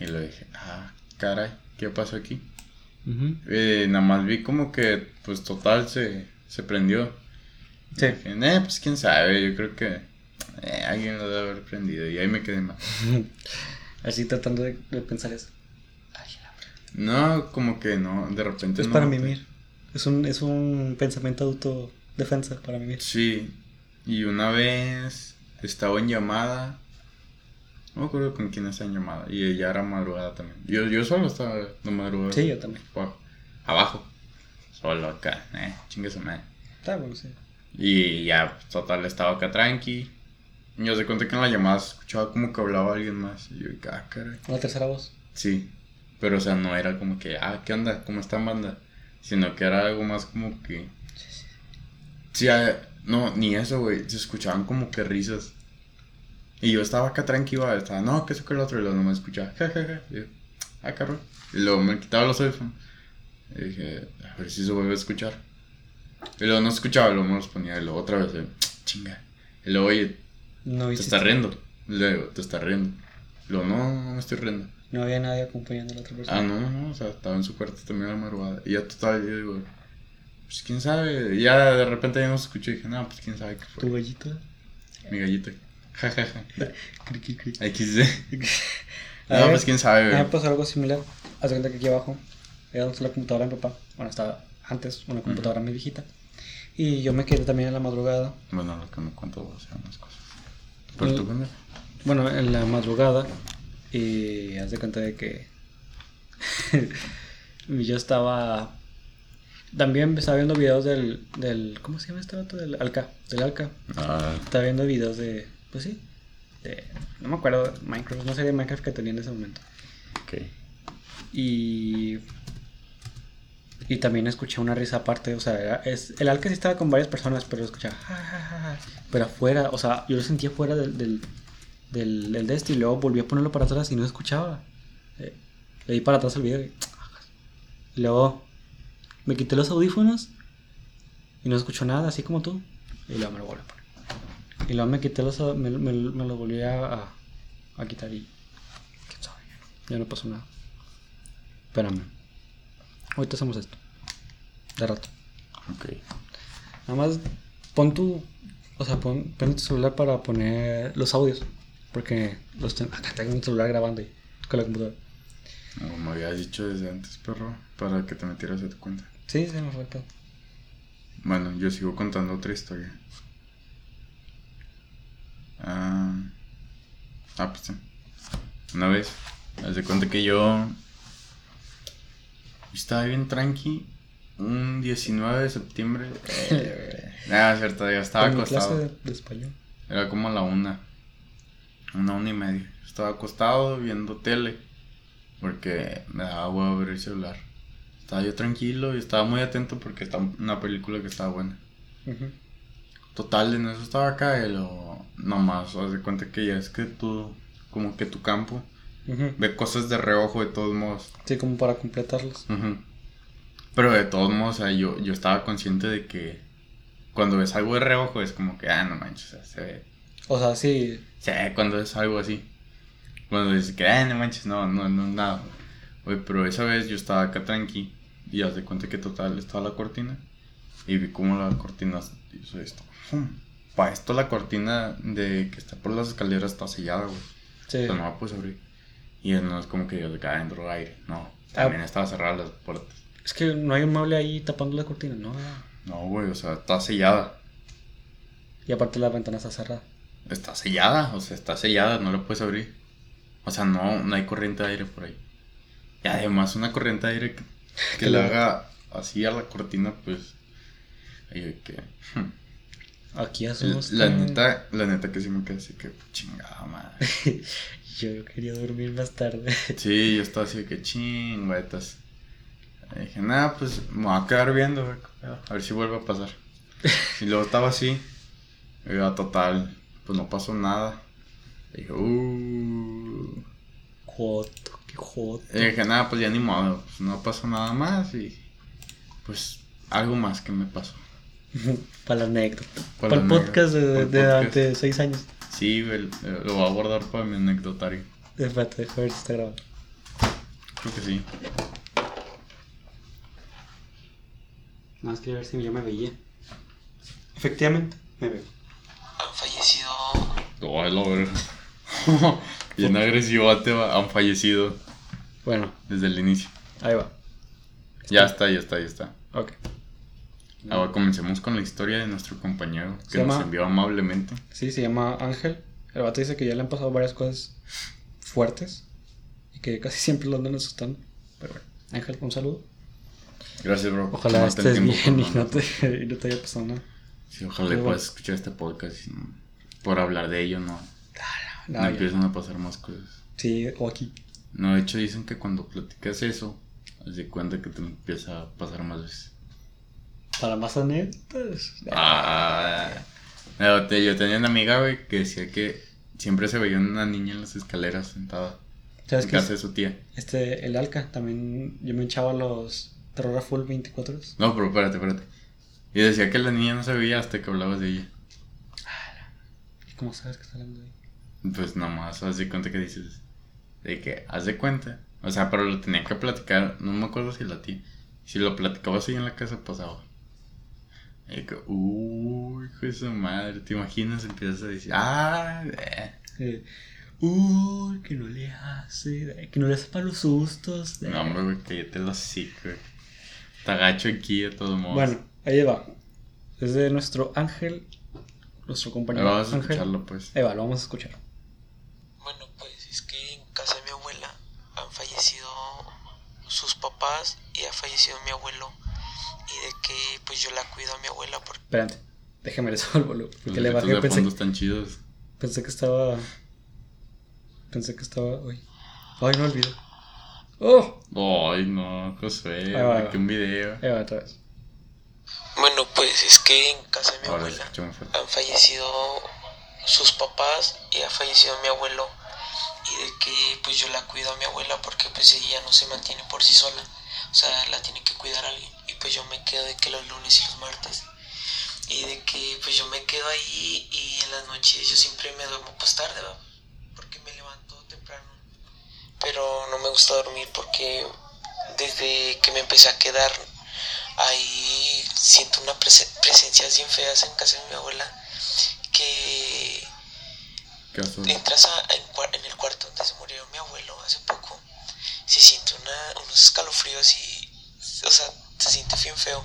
[SPEAKER 1] y le dije, ah, caray, ¿qué pasó aquí? eh, nada más vi como que, pues total, se, se prendió. Sí. Dije, eh, pues quién sabe, yo creo que eh, alguien lo debe haber prendido. Y ahí me quedé mal. [laughs]
[SPEAKER 2] Así tratando de, pensar eso.
[SPEAKER 1] no, como que no, de repente
[SPEAKER 2] es para mimir. Es un, es un pensamiento autodefensa para mimir.
[SPEAKER 1] Sí, y una vez estaba en llamada no me acuerdo con quién en llamada. Y ella era madrugada también. Yo, yo solo estaba de madrugada.
[SPEAKER 2] Sí, yo también.
[SPEAKER 1] Abajo. Solo acá. Eh, chingue madre.
[SPEAKER 2] Está bueno, sí.
[SPEAKER 1] Y ya, total, estaba acá tranqui. Y yo se cuenta que en la llamada escuchaba como que hablaba alguien más. Y yo, ah, caray.
[SPEAKER 2] Una tercera voz.
[SPEAKER 1] Sí. Pero, o sea, no era como que, ah, ¿qué onda? ¿Cómo está banda? Sino que era algo más como que. Sí, no, ni eso, güey. Se escuchaban como que risas. Y yo estaba acá tranquilo, estaba, no, que eso que el otro, y luego no me escuchaba, jajaja. Y yo, ah, cabrón. Y luego me quitaba los audífonos. Y dije, a ver si se vuelve a escuchar. Y luego no escuchaba, luego me los ponía, y luego otra vez, eh, chinga. Y luego, oye,
[SPEAKER 2] No
[SPEAKER 1] te estás riendo. Y luego, te estás riendo. Luego, no, no me estoy riendo.
[SPEAKER 2] No había nadie acompañando a la otra persona.
[SPEAKER 1] Ah, no, no, o sea, estaba en su cuarto también a la madrugada. Y ya total, yo digo, pues quién sabe. Y ya de repente ya no se escuchó y dije, no, pues quién sabe qué
[SPEAKER 2] ¿Tu
[SPEAKER 1] fue.
[SPEAKER 2] gallito?
[SPEAKER 1] Mi gallito. Ja, ja, ja. [laughs] XD. [laughs] No,
[SPEAKER 2] ver,
[SPEAKER 1] pues quién sabe,
[SPEAKER 2] mí me
[SPEAKER 1] güey.
[SPEAKER 2] pasó algo similar. Haz cuenta que aquí abajo era donde la computadora de mi papá. Bueno, estaba antes una computadora muy viejita. Y yo me quedé también en la madrugada.
[SPEAKER 1] Bueno, lo que me cuento o sea, unas cosas. Pero tú. ¿cuándo?
[SPEAKER 2] Bueno, en la madrugada. Y haz de cuenta de que. [laughs] yo estaba. También estaba viendo videos del, del. ¿Cómo se llama este vato? Del Alca. Del Alca.
[SPEAKER 1] Ah,
[SPEAKER 2] Estaba viendo videos de. Pues sí. De, no me acuerdo. Minecraft. No sé de Minecraft que tenía en ese momento.
[SPEAKER 1] ok.
[SPEAKER 2] Y. Y también escuché una risa aparte, o sea, era- es, el Alca sí estaba con varias personas, pero escuchaba. "Ja, ja, ja, ja", Pero afuera, o sea, yo lo sentía fuera del, del, del, del de este y luego volví a ponerlo para atrás y no escuchaba. Eh, le di para atrás el video y. y luego me quité los audífonos y no escucho nada, así como tú. Y luego me lo volví a poner. Y luego me quité los. me, me, me lo volví a, a, a quitar y. ¿Quién sabe? Ya no pasó nada. Espérame. Ahorita hacemos esto. De rato.
[SPEAKER 1] Ok.
[SPEAKER 2] Nada más pon tu. O sea, pon, pon tu celular para poner los audios. Porque los ten- acá tengo un celular grabando y con la computadora.
[SPEAKER 1] Como me habías dicho desde antes, perro, para que te metieras a tu cuenta.
[SPEAKER 2] Sí, se me fue el pedo.
[SPEAKER 1] Bueno, yo sigo contando otra historia. Ah, ah pues sí. Una vez, haz de cuenta que yo estaba bien tranqui un 19 de septiembre. Eh, Nada, es [laughs] cierto, ya estaba
[SPEAKER 2] clase
[SPEAKER 1] acostado.
[SPEAKER 2] de, de español.
[SPEAKER 1] Era como la una. Una, una y media. Estaba acostado viendo tele. Porque me daba huevo ver el celular. Estaba yo tranquilo y estaba muy atento porque estaba una película que estaba buena. Total, en eso estaba acá y lo... Nomás, haz de cuenta que ya es que tú... Como que tu campo
[SPEAKER 2] Ujú.
[SPEAKER 1] ve cosas de reojo de todos modos.
[SPEAKER 2] Sí, como para completarlos.
[SPEAKER 1] Ujú. Pero de todos modos, o sea, yo, yo estaba consciente de que... Cuando ves algo de reojo es como que, ah, no manches, o sea, se ve
[SPEAKER 2] O sea, sí.
[SPEAKER 1] Sí, cuando es algo así. Cuando dices que, "Ah, no manches, no, no, no, nada. Oye, pero esa vez yo estaba acá tranqui y haz de cuenta que total estaba la cortina y vi como la cortina hizo esto. Para esto la cortina de que está por las escaleras está sellada, güey.
[SPEAKER 2] Sí.
[SPEAKER 1] O sea, no la puedes abrir. Y no es como que yo de que adentro aire. No, también estaba cerrada las puertas.
[SPEAKER 2] Es que no hay un mueble ahí tapando la cortina, ¿no?
[SPEAKER 1] No, güey, o sea, está sellada.
[SPEAKER 2] Y aparte la ventana está cerrada.
[SPEAKER 1] Está sellada, o sea, está sellada, no la puedes abrir. O sea, no, no hay corriente de aire por ahí. Y además una corriente de aire que, [laughs] que le haga así a la cortina, pues... ay, que... hmm.
[SPEAKER 2] Aquí
[SPEAKER 1] La,
[SPEAKER 2] hacemos.
[SPEAKER 1] la
[SPEAKER 2] que-
[SPEAKER 1] neta, la neta que sí me quedé así que chingada madre. [laughs]
[SPEAKER 2] Yo quería dormir más tarde. [laughs]
[SPEAKER 1] Sí, yo estaba así que chingüetas. Y dije, nada, pues me voy a quedar viendo, a ver si vuelve a pasar. Y luego estaba así. Ya, total, pues no pasó nada. Y dije, uh...
[SPEAKER 2] Joto, qué joto.
[SPEAKER 1] Y dije, nada, pues ya ni modo, pues no pasó nada más y pues algo más que me pasó. [laughs]
[SPEAKER 2] Para la anécdota.
[SPEAKER 1] Para
[SPEAKER 2] Para, el podcast de, de
[SPEAKER 1] el
[SPEAKER 2] durante seis años.
[SPEAKER 1] Sí, güey, eh, lo voy a guardar para mi anecdotario.
[SPEAKER 2] Espérate, deja ver si está grabando.
[SPEAKER 1] Creo que sí.
[SPEAKER 2] Nada más quería ver si yo me veía. Efectivamente, me veo.
[SPEAKER 3] fallecido.
[SPEAKER 1] Oh, la verga. Bien agresivo, te va. Han fallecido
[SPEAKER 2] Bueno,
[SPEAKER 1] desde el inicio.
[SPEAKER 2] ahí va.
[SPEAKER 1] Ya está, ya está, ya está.
[SPEAKER 2] Ok.
[SPEAKER 1] Ahora comencemos con la historia de nuestro compañero que
[SPEAKER 2] Se
[SPEAKER 1] nos
[SPEAKER 2] llama-
[SPEAKER 1] envió amablemente.
[SPEAKER 2] Sí, se llama Ángel. El vato dice que ya le han pasado varias cosas fuertes y que casi siempre lo andan asustando. Pero bueno, Ángel, un saludo.
[SPEAKER 1] Gracias, bro.
[SPEAKER 2] Ojalá estés bien y no te, y no te haya pasado nada.
[SPEAKER 1] Sí, ojalá
[SPEAKER 2] Pero
[SPEAKER 1] puedas escuchar este podcast. y no- por hablar de ello, no,
[SPEAKER 2] No,
[SPEAKER 1] no
[SPEAKER 2] ya.
[SPEAKER 1] empiezan a pasar más cosas.
[SPEAKER 2] Sí, o aquí.
[SPEAKER 1] No, de hecho dicen que cuando platicas eso, de cuenta que te empieza a pasar más veces.
[SPEAKER 2] Para más anécdotas.
[SPEAKER 1] Ah, no, te- yo tenía una amiga, güey, que decía que siempre se veía una niña en las escaleras sentada
[SPEAKER 2] ¿Sabes
[SPEAKER 1] en
[SPEAKER 2] qué?
[SPEAKER 1] casa de su tía.
[SPEAKER 2] Este, el Alca, también yo me echaba los terror full 24 horas.
[SPEAKER 1] No, pero espérate, espérate. Y decía que la niña no se veía hasta que hablabas de ella.
[SPEAKER 2] ¿Y cómo sabes que está hablando ahí?
[SPEAKER 1] Pues nomás, haz de cuenta que dices. De que, haz de cuenta. O sea, pero lo tenía que platicar. No me acuerdo si la tía. Si lo platicaba así en la casa, pasaba. Y que, uy, hijo de su madre. ¿Te imaginas? Empiezas a decir, ah, eh.
[SPEAKER 2] Eh, Uy, que no le hace, que no le hace para los sustos. eh.
[SPEAKER 1] No, hombre, güey, cállate los hocico, güey. Está gacho aquí, de todos modos.
[SPEAKER 2] Bueno, ahí va. Es de nuestro Ángel, nuestro compañero
[SPEAKER 1] vamos a
[SPEAKER 2] Ángel.
[SPEAKER 1] escucharlo, pues.
[SPEAKER 2] Ahí va, lo vamos a escuchar.
[SPEAKER 3] Bueno, pues es que en casa de mi abuela han fallecido sus papás y ha fallecido mi abuelo. Y de que pues yo la cuido a mi abuela porque
[SPEAKER 2] Espérate, déjame le subo el volumen. Porque le bajé,
[SPEAKER 1] de
[SPEAKER 2] pensé,
[SPEAKER 1] fondo están chidos.
[SPEAKER 2] pensé que estaba. Pensé que estaba. Uy. Ay, no olvido. ¡Oh!
[SPEAKER 1] Ay, no, Josué, que un video.
[SPEAKER 2] Ahí va otra vez.
[SPEAKER 3] Bueno, pues es que en casa de mi
[SPEAKER 1] Ahora
[SPEAKER 3] abuela han fallecido sus papás y ha fallecido mi abuelo. Y de que pues yo la cuido a mi abuela porque pues ella no se mantiene por sí sola, o sea, la tiene que cuidar alguien. Y pues yo me quedo de que los lunes y los martes. Y de que pues yo me quedo ahí y en las noches yo siempre me duermo pues tarde, ¿va? porque me levanto temprano, pero no me gusta dormir porque desde que me empecé a quedar ahí siento una prese- presencias bien feas en casa de mi abuela que entras a- en, el cuarto donde se murió mi abuelo hace poco se siente una, unos escalofríos y o sea se siente bien feo.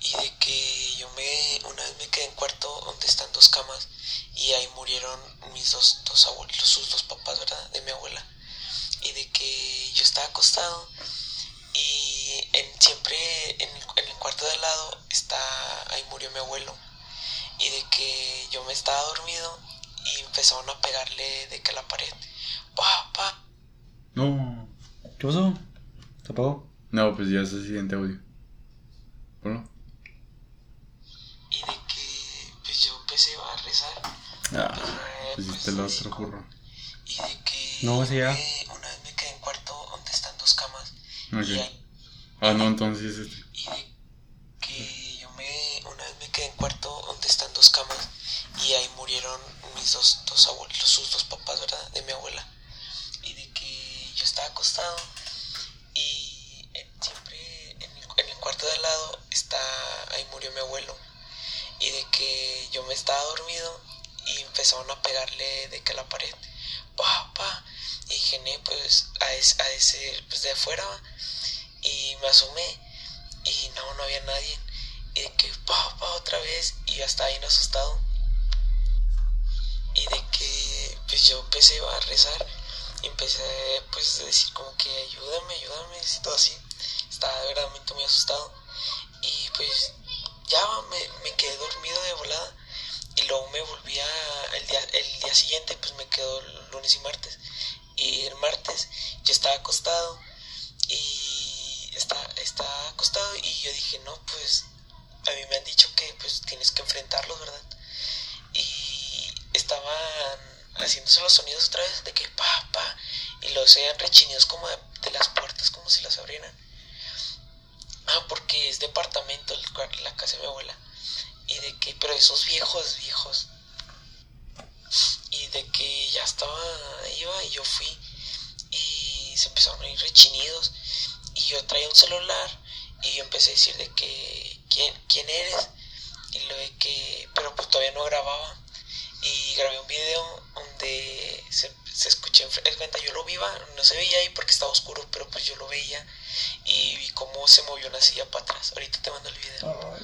[SPEAKER 3] Y de que yo me una vez me quedé en cuarto donde están dos camas y ahí murieron mis dos, dos abuelos sus dos papás verdad de mi abuela. Y de que yo estaba acostado siempre en el, en el cuarto de al lado está ahí murió mi abuelo y de que yo me estaba dormido y empezaron a pegarle de que a la pared pa pa
[SPEAKER 1] No.
[SPEAKER 2] ¿Qué pasó? ¿Se apagó?
[SPEAKER 1] No, pues ya es el siguiente audio. Bueno.
[SPEAKER 3] y de que pues yo empecé a rezar
[SPEAKER 1] Ah,
[SPEAKER 3] Eh,
[SPEAKER 1] pues
[SPEAKER 3] pues,
[SPEAKER 1] hiciste el
[SPEAKER 3] sí,
[SPEAKER 1] otro burro.
[SPEAKER 3] y de que
[SPEAKER 2] No, ese ya.
[SPEAKER 3] una vez me quedé en cuarto donde están dos camas y,
[SPEAKER 1] Ok.
[SPEAKER 3] ahí-
[SPEAKER 1] Ah, no, entonces este.
[SPEAKER 3] y de que yo me una vez me quedé en cuarto donde están dos camas y ahí murieron mis dos, dos abuelos sus dos papás verdad de mi abuela. Y de que yo estaba acostado y en- siempre en el, en el cuarto de al lado está ahí murió mi abuelo. Y de que yo me estaba dormido y empezaron a pegarle de que a la pared. Pa pa. Y dije "Ne, pues a ese, a ese pues de afuera va". y me asomé y no no había nadie. Y de que pa pa otra vez y yo estaba bien asustado. Y de que pues yo empecé a rezar y empecé pues a decir como que ayúdame ayúdame y todo así. Estaba verdaderamente muy asustado. Y pues ya me, me quedé dormido de volada. Y luego me volví a el día, el día siguiente pues me quedó lunes y martes. Y el martes yo estaba acostado estaba acostado y yo dije no pues a mí me han dicho que pues tienes que enfrentarlos verdad y estaban haciéndose los sonidos otra vez de que pa pa y los oían rechinidos como de, las puertas como si las abrieran. Ah porque es departamento el la casa de mi abuela y de que pero esos viejos viejos y de que ya estaba iba y yo fui y se empezaron a ir rechinidos y yo traía un celular y yo empecé a decir de que quién quién eres y lo de que pero pues todavía no grababa. Y grabé un video donde se, se escuché en cuenta yo lo viva no se veía ahí porque estaba oscuro pero pues yo lo veía. Y vi cómo se movió una silla para atrás. Ahorita te mando el video.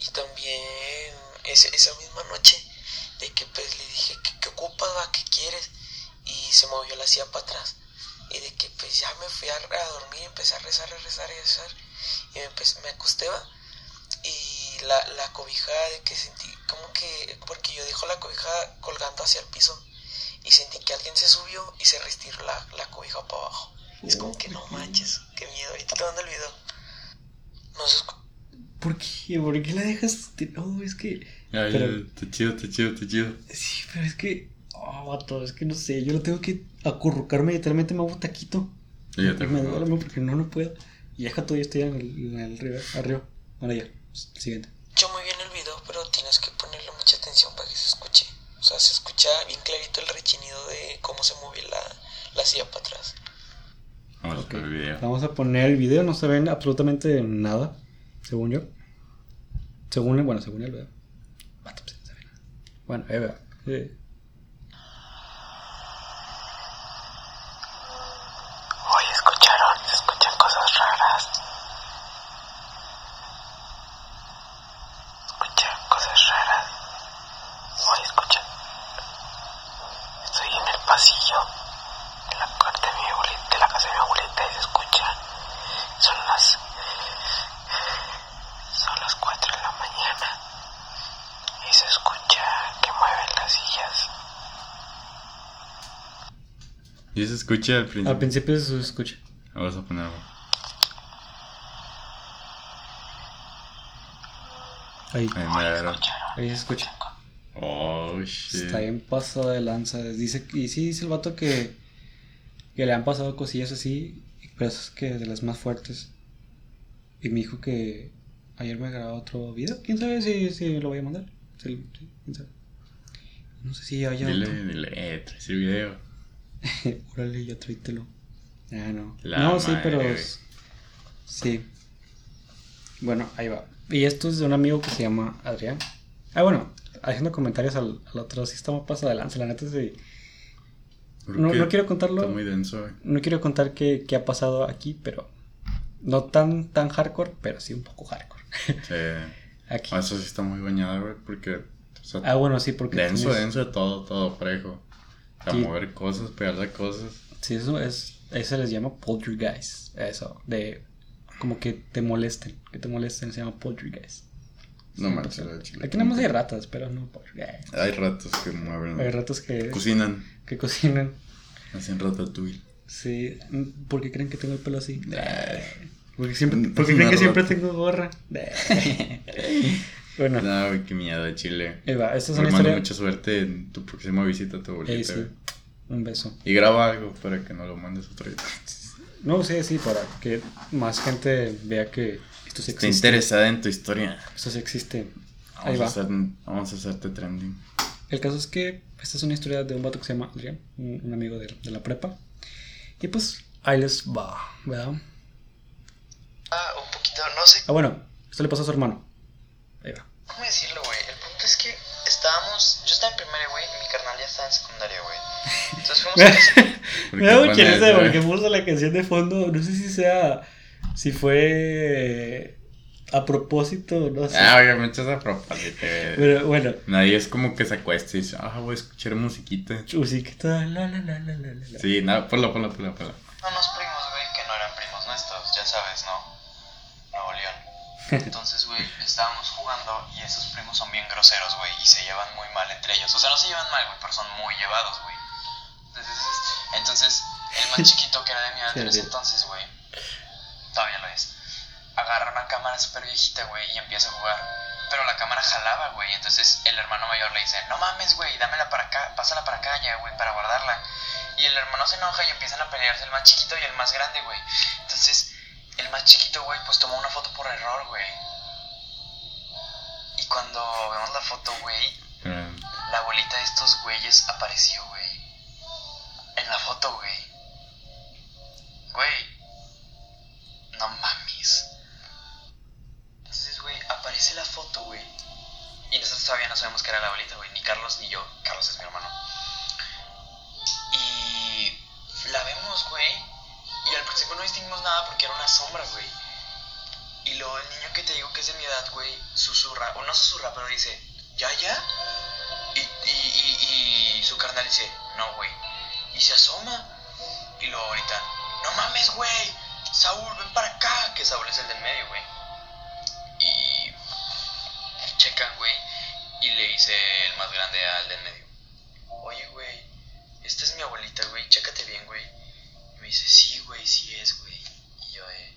[SPEAKER 3] Y también ese- esa misma noche de que pues le dije que, que ocupas va que quieres y se movió la silla para atrás. Y de que pues ya me fui a, a dormir, empecé a rezar, a rezar, a rezar. Y me, empecé- me acosté, ¿va? Y la, la cobija de que sentí, como que, porque yo dejo la cobija colgando hacia el piso. Y sentí que alguien se subió y se retiró la, la cobija para abajo. Es como que no manches, qué miedo. Ahorita te mando el video. No se
[SPEAKER 2] ¿Por qué? ¿Por qué la dejas? de- No, es que.
[SPEAKER 1] Ay,
[SPEAKER 2] Pero-
[SPEAKER 1] Está chido, está chido, está chido.
[SPEAKER 2] Sí, pero es que. Oh, vato, es que no sé. Yo lo tengo que acurrucarme. Literalmente me hago taquito.
[SPEAKER 1] Y ya
[SPEAKER 2] Y
[SPEAKER 1] te
[SPEAKER 2] me duermo porque no, no puedo. Y deja todo, yo estoy en el, en el arriba, arriba. Bueno, ya. Siguiente.
[SPEAKER 3] escucho muy bien el video, pero tienes que ponerle mucha atención para que se escuche. O sea, se escucha bien clarito el rechinido de cómo se mueve la, la silla para atrás.
[SPEAKER 1] Vamos a ver el video.
[SPEAKER 2] Vamos a poner el video. No se ven absolutamente nada. Según yo. Según, bueno, según el video. Pues, no se ve nada. Bueno, ahí veo. Eh,
[SPEAKER 3] Hoy escucharon, se escuchan cosas raras. Escuchan cosas raras. Hoy escuchan. Estoy en el pasillo de la, de mi abuelita, de la casa de mi abuelita y se escucha. Son las. Son las 4 de la mañana. Y se escucha que mueven las sillas.
[SPEAKER 1] Y se escucha al principio.
[SPEAKER 2] al principio se escucha.
[SPEAKER 1] Vamos a ponerlo.
[SPEAKER 2] Ahí.
[SPEAKER 1] Ahí mero.
[SPEAKER 2] Ahí se escucha.
[SPEAKER 1] Oh, shit.
[SPEAKER 2] Está bien pasado de lanza. Dice, y sí dice el vato que, que le han pasado cosillas así, pero es que de las más fuertes. Y me dijo que ayer me grabó otro video. ¿Quién sabe si, si lo voy a mandar? No sé si haya
[SPEAKER 1] Dile,
[SPEAKER 2] otro.
[SPEAKER 1] dile, eh, trae ese video. [laughs]
[SPEAKER 2] Órale, ya tráetelo. Ah, no.
[SPEAKER 1] La
[SPEAKER 2] no, sí, pero... Sí. Bueno, ahí va. Y esto es de un amigo que se llama Adrián. Ah, bueno, haciendo comentarios al, al otro, sí pasado de lanza, la neta sí.
[SPEAKER 1] ¿Por
[SPEAKER 2] No, no quiero contarlo.
[SPEAKER 1] Está muy denso, güey.
[SPEAKER 2] No quiero contar qué, qué ha pasado aquí, pero no tan tan hardcore, pero sí un poco hardcore.
[SPEAKER 1] Sí. [laughs]
[SPEAKER 2] Aquí.
[SPEAKER 1] Ah, Eso sí está muy bañado, güey, porque. O sea,
[SPEAKER 2] Ah, bueno, sí, porque
[SPEAKER 1] denso,
[SPEAKER 2] tienes-
[SPEAKER 1] denso de todo, todo parejo. A
[SPEAKER 2] Sí.
[SPEAKER 1] mover cosas, pegarle cosas.
[SPEAKER 2] Sí, eso es eso se les llama poltergeist, eso de como que te molesten, que te molesten se llama poltergeist.
[SPEAKER 1] No manches.
[SPEAKER 2] Aquí nada más hay ratas, pero no poltergeist.
[SPEAKER 1] Hay ratos que mueven.
[SPEAKER 2] Hay ratas que
[SPEAKER 1] Cocinan.
[SPEAKER 2] que cocinan.
[SPEAKER 1] Hacen ratatouille.
[SPEAKER 2] Sí, ¿por qué creen que tengo el pelo así?
[SPEAKER 1] Nah.
[SPEAKER 2] Porque siempre porque creen que siempre tengo gorra. [laughs] bueno,
[SPEAKER 1] No, güey, qué miedo de Chile.
[SPEAKER 2] ahí va, esta es una
[SPEAKER 1] mando
[SPEAKER 2] historia.
[SPEAKER 1] mucha suerte en tu próxima visita a tu abuelita.
[SPEAKER 2] Ey, sí.
[SPEAKER 1] güey.
[SPEAKER 2] Un beso.
[SPEAKER 1] Y graba algo para que no lo mandes otro día.
[SPEAKER 2] No, sí, sí, para que más gente vea que esto sí
[SPEAKER 1] Está
[SPEAKER 2] existe.
[SPEAKER 1] interesada en tu historia.
[SPEAKER 2] Esto sí existe. Ahí
[SPEAKER 1] Vamos,
[SPEAKER 2] va.
[SPEAKER 1] a, hacer, vamos a hacerte trending.
[SPEAKER 2] El caso es que esta es una historia de un vato que se llama Adrián, un, un amigo de, de la prepa. Y pues ahí les va, ¿verdad?
[SPEAKER 3] Ah, un poquito, no sé
[SPEAKER 2] Ah, bueno, esto le pasó a su hermano. Ahí va.
[SPEAKER 3] cómo decirlo, güey. El punto es que estábamos. Yo estaba en primaria, güey, y mi carnal ya estaba en secundaria, güey. Entonces fuimos a casa. [laughs]
[SPEAKER 1] ¿Por
[SPEAKER 2] Me da mucha risa porque puso la canción de fondo. No sé si sea. Si fue. A propósito, no sé.
[SPEAKER 1] Ah, obviamente es a propósito. güey.
[SPEAKER 2] Pero bueno,
[SPEAKER 1] Nadie es como que se acuesta y dice, ah, voy a escuchar musiquita.
[SPEAKER 2] musiquita. La, la, la, la, la, la, la.
[SPEAKER 1] Sí, nada, ponlo, ponlo, ponlo, ponlo.
[SPEAKER 3] unos primos, güey, que no eran primos nuestros, ya sabes, ¿no? Entonces, güey, estábamos jugando y esos primos son bien groseros, güey, y se llevan muy mal entre ellos. O sea, no se llevan mal, güey, pero son muy llevados, güey. Entonces, entonces, el más [laughs] chiquito que era de mi edad en ese entonces, güey, todavía lo es, agarra una cámara súper viejita, güey, y empieza a jugar. Pero la cámara jalaba, güey. Entonces el hermano mayor le dice, no mames, güey, dámela para acá, pásala para acá ya, güey, para guardarla. Y el hermano se enoja y empiezan a pelearse el más chiquito y el más grande, güey. Entonces, el más chiquito, güey, pues tomó una foto por error, güey. Y cuando vemos la foto, güey,
[SPEAKER 1] Eh,
[SPEAKER 3] la bolita de estos güeyes apareció, güey. En la foto, güey. Güey. No mames. Entonces, güey, aparece la foto, güey. Y nosotros todavía no sabemos que era la bolita, güey. Ni Carlos ni yo. Carlos es mi hermano. Y la vemos, güey. Y al principio no distinguimos nada porque era una sombra, güey. Y luego el niño que te digo que es de mi edad, güey, susurra, o no susurra, pero dice, ¿ya, ya? Y, y, y, su carnal dice, no, güey. Y se asoma. Y luego gritan, no mames, güey, Saúl, ven para acá, que Saúl es el del medio, güey. Y checan, güey, y le dice el más grande al del medio, oye, güey, esta es mi abuelita, güey, chécate bien, güey. Y me dice, sí, güey, sí es, güey. Y yo de,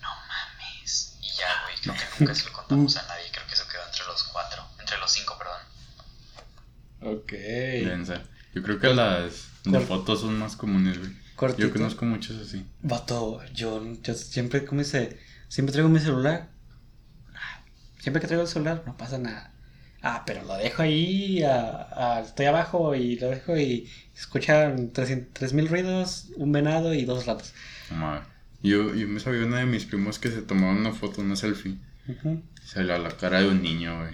[SPEAKER 3] no mames. Y ya, güey, creo que nunca se lo contamos a nadie, creo que eso quedó entre los cuatro, entre los cinco, perdón.
[SPEAKER 2] Ok.
[SPEAKER 1] Densa. Yo creo que las de
[SPEAKER 2] ¿Cuál?
[SPEAKER 1] fotos son más comunes, güey.
[SPEAKER 2] Cortito.
[SPEAKER 1] Yo conozco muchos así.
[SPEAKER 2] Vato, yo, yo siempre, ¿cómo dice? Siempre traigo mi celular. Siempre que traigo el celular, no pasa nada. Ah, pero lo dejo ahí, ah, ah, estoy abajo y lo dejo y escuchan 3000 ruidos, un venado y dos ratos.
[SPEAKER 1] Mames. Yo, yo me sabía una de mis primos que se tomaron una foto, una selfie.
[SPEAKER 2] Ujú.
[SPEAKER 1] Se le la cara de un niño, güey.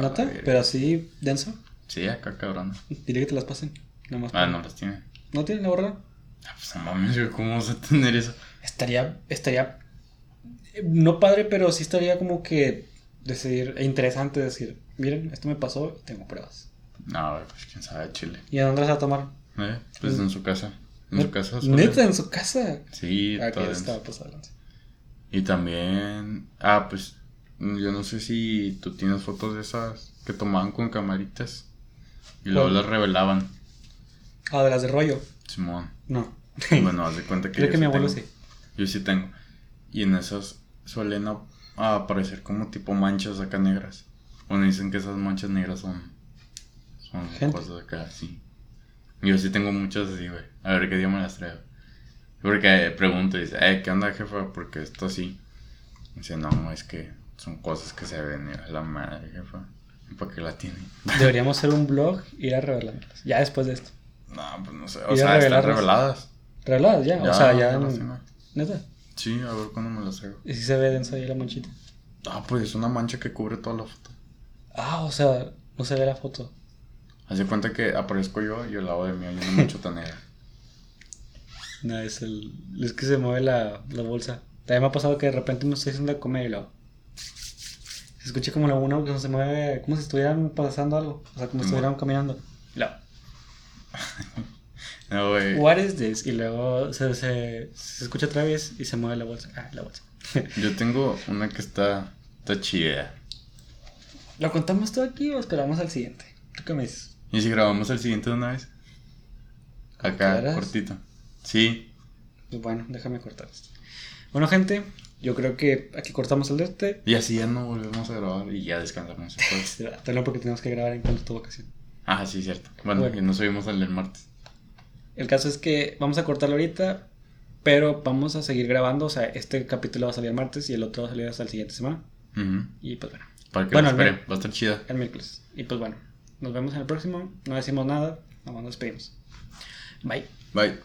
[SPEAKER 2] ¿Nota? Pero así, denso.
[SPEAKER 1] Sí, acá cabrón.
[SPEAKER 2] Dile que te las pasen. Nada más
[SPEAKER 1] Ah,
[SPEAKER 2] para-
[SPEAKER 1] no las tiene.
[SPEAKER 2] ¿No tienen la borraron?
[SPEAKER 1] Ah, pues no mames, ¿cómo vas a tener eso?
[SPEAKER 2] Estaría, estaría, eh, no padre, pero sí estaría como que decir, e interesante decir, miren, esto me pasó y tengo pruebas.
[SPEAKER 1] No, pues quién sabe, chile.
[SPEAKER 2] ¿Y a dónde las va a tomar?
[SPEAKER 1] ¿Eh? Pues en su casa. En su casa. suele-
[SPEAKER 2] Mm. Neta, en su casa.
[SPEAKER 1] Sí, denso.
[SPEAKER 2] estaba adelante.
[SPEAKER 1] Y también. Ah, pues. Yo no sé si tú tienes fotos de esas que tomaban con camaritas. Y luego
[SPEAKER 2] ¿Cuál?
[SPEAKER 1] las revelaban.
[SPEAKER 2] Ah, de las de rollo.
[SPEAKER 1] Simón.
[SPEAKER 2] No. [laughs]
[SPEAKER 1] Bueno, haz de cuenta que.
[SPEAKER 2] Creo
[SPEAKER 1] yo
[SPEAKER 2] que
[SPEAKER 1] sí
[SPEAKER 2] mi abuelo
[SPEAKER 1] tengo.
[SPEAKER 2] sí.
[SPEAKER 1] Yo sí tengo. Y en esas suelen aparecer como tipo manchas acá negras. Bueno, dicen que esas manchas negras son. Son
[SPEAKER 2] Gente.
[SPEAKER 1] cosas acá, sí. Yo sí tengo muchas así, güey. A ver qué día me las traigo. Porque pregunto y dice, eh, ¿qué onda, jefa? Porque esto así. Dice, no, es que son cosas que se ven. La madre, jefa. ¿Para qué la tiene?
[SPEAKER 2] Deberíamos hacer un blog y ir a revelarlas. Ya después de esto.
[SPEAKER 1] No, pues no sé. O sea, están reveladas.
[SPEAKER 2] Reveladas ya. o sea, ya.
[SPEAKER 1] no,
[SPEAKER 2] en-. Neta.
[SPEAKER 1] Sí, a ver cuándo me las traigo.
[SPEAKER 2] Y si se ve densa ahí la manchita.
[SPEAKER 1] Ah, pues es una mancha que cubre toda la foto.
[SPEAKER 2] Ah, o sea, no se ve la foto.
[SPEAKER 1] Haz de cuenta que aparezco yo y al lado de mí hay una manchota negra.
[SPEAKER 2] No, es el. Es que se mueve la, la bolsa. También me ha pasado que de repente me estoy haciendo comer y luego. Se escucha como la una que se mueve, como si estuvieran pasando algo. O sea, como si estuvieran caminando. Luego, [laughs]
[SPEAKER 1] No, güey.
[SPEAKER 2] what is this? Y luego se, se, se escucha otra vez y se mueve la bolsa. Ah, la bolsa.
[SPEAKER 1] Yo tengo una que está, está chida.
[SPEAKER 2] ¿Lo contamos todo aquí o esperamos al siguiente? ¿Tú qué me dices?
[SPEAKER 1] ¿Y si grabamos el siguiente de una vez? Acá, cortito. Sí.
[SPEAKER 2] Pues bueno, déjame cortar esto. Bueno, gente, yo creo que aquí cortamos el de este.
[SPEAKER 1] Y así ya no volvemos a grabar y ya descansamos. [laughs]
[SPEAKER 2] Tenlo porque tenemos que grabar en cuanto tu vacación.
[SPEAKER 1] ah, sí, cierto. Bueno,
[SPEAKER 2] Bueno.
[SPEAKER 1] que no subimos el del martes.
[SPEAKER 2] El caso es que vamos a cortarlo ahorita, pero vamos a seguir grabando. O sea, este capítulo va a salir el martes y el otro va a salir hasta la siguiente semana.
[SPEAKER 1] Ujú.
[SPEAKER 2] Y pues bueno,
[SPEAKER 1] para que
[SPEAKER 2] bueno,
[SPEAKER 1] esperen, va a estar chida.
[SPEAKER 2] El miércoles. Y pues bueno, nos vemos en el próximo. No decimos nada, nomás nos despedimos. Bye.
[SPEAKER 1] Bye.